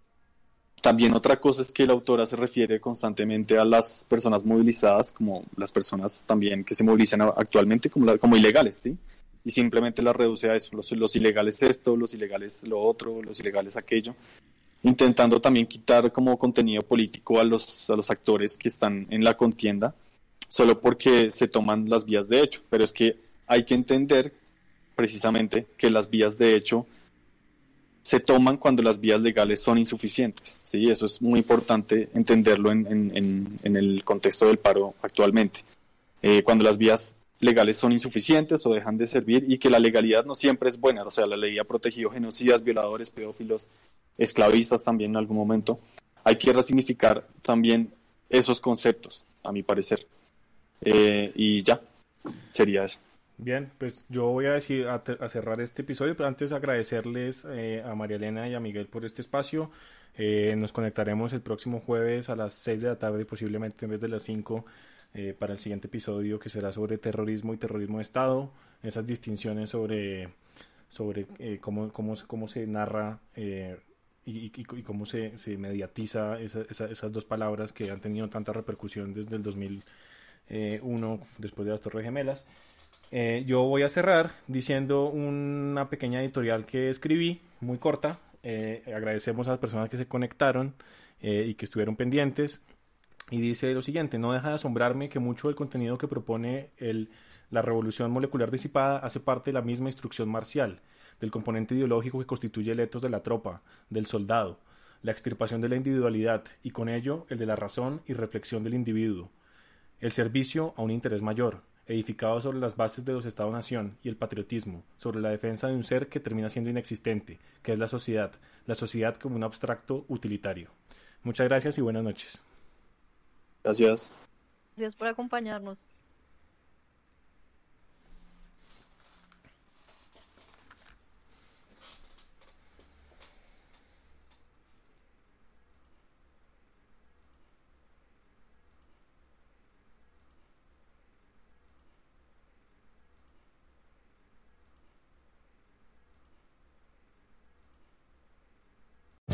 también otra cosa es que la autora se refiere constantemente a las personas movilizadas como las personas también que se movilizan actualmente como, como ilegales, ¿sí? Y simplemente la reduce a eso, los, los ilegales esto, los ilegales lo otro, los ilegales aquello, intentando también quitar como contenido político a los, a los actores que están en la contienda, solo porque se toman las vías de hecho. Pero es que hay que entender precisamente que las vías de hecho se toman cuando las vías legales son insuficientes. ¿sí? Eso es muy importante entenderlo en, el contexto del paro actualmente. Eh, cuando las vías legales son insuficientes o dejan de servir y que la legalidad no siempre es buena, o sea, la ley ha protegido genocidas, violadores, pedófilos, esclavistas también en algún momento. Hay que resignificar también esos conceptos, a mi parecer. Eh, y ya, sería eso. Bien, pues yo voy a, decir, a, cerrar este episodio, pero antes agradecerles eh, a María Elena y a Miguel por este espacio. Eh, nos conectaremos el próximo jueves a las 6 de la tarde, posiblemente en vez de las 5, eh, para el siguiente episodio que será sobre terrorismo y terrorismo de Estado, esas distinciones sobre, sobre cómo, cómo, cómo se narra y, y, cómo se, se mediatiza esas dos palabras que han tenido tanta repercusión desde el 2001, después de las Torres Gemelas. Eh, yo voy a cerrar diciendo una pequeña editorial que escribí, muy corta. Eh, agradecemos a las personas que se conectaron eh, y que estuvieron pendientes. Y dice lo siguiente, no deja de asombrarme que mucho del contenido que propone el, la revolución molecular disipada hace parte de la misma instrucción marcial, del componente ideológico que constituye el etos de la tropa, del soldado, la extirpación de la individualidad y con ello el de la razón y reflexión del individuo, el servicio a un interés mayor, edificado sobre las bases de los Estados-nación y el patriotismo, sobre la defensa de un ser que termina siendo inexistente, que es la sociedad, la sociedad como un abstracto utilitario. Muchas gracias y buenas noches. Gracias. Gracias por acompañarnos.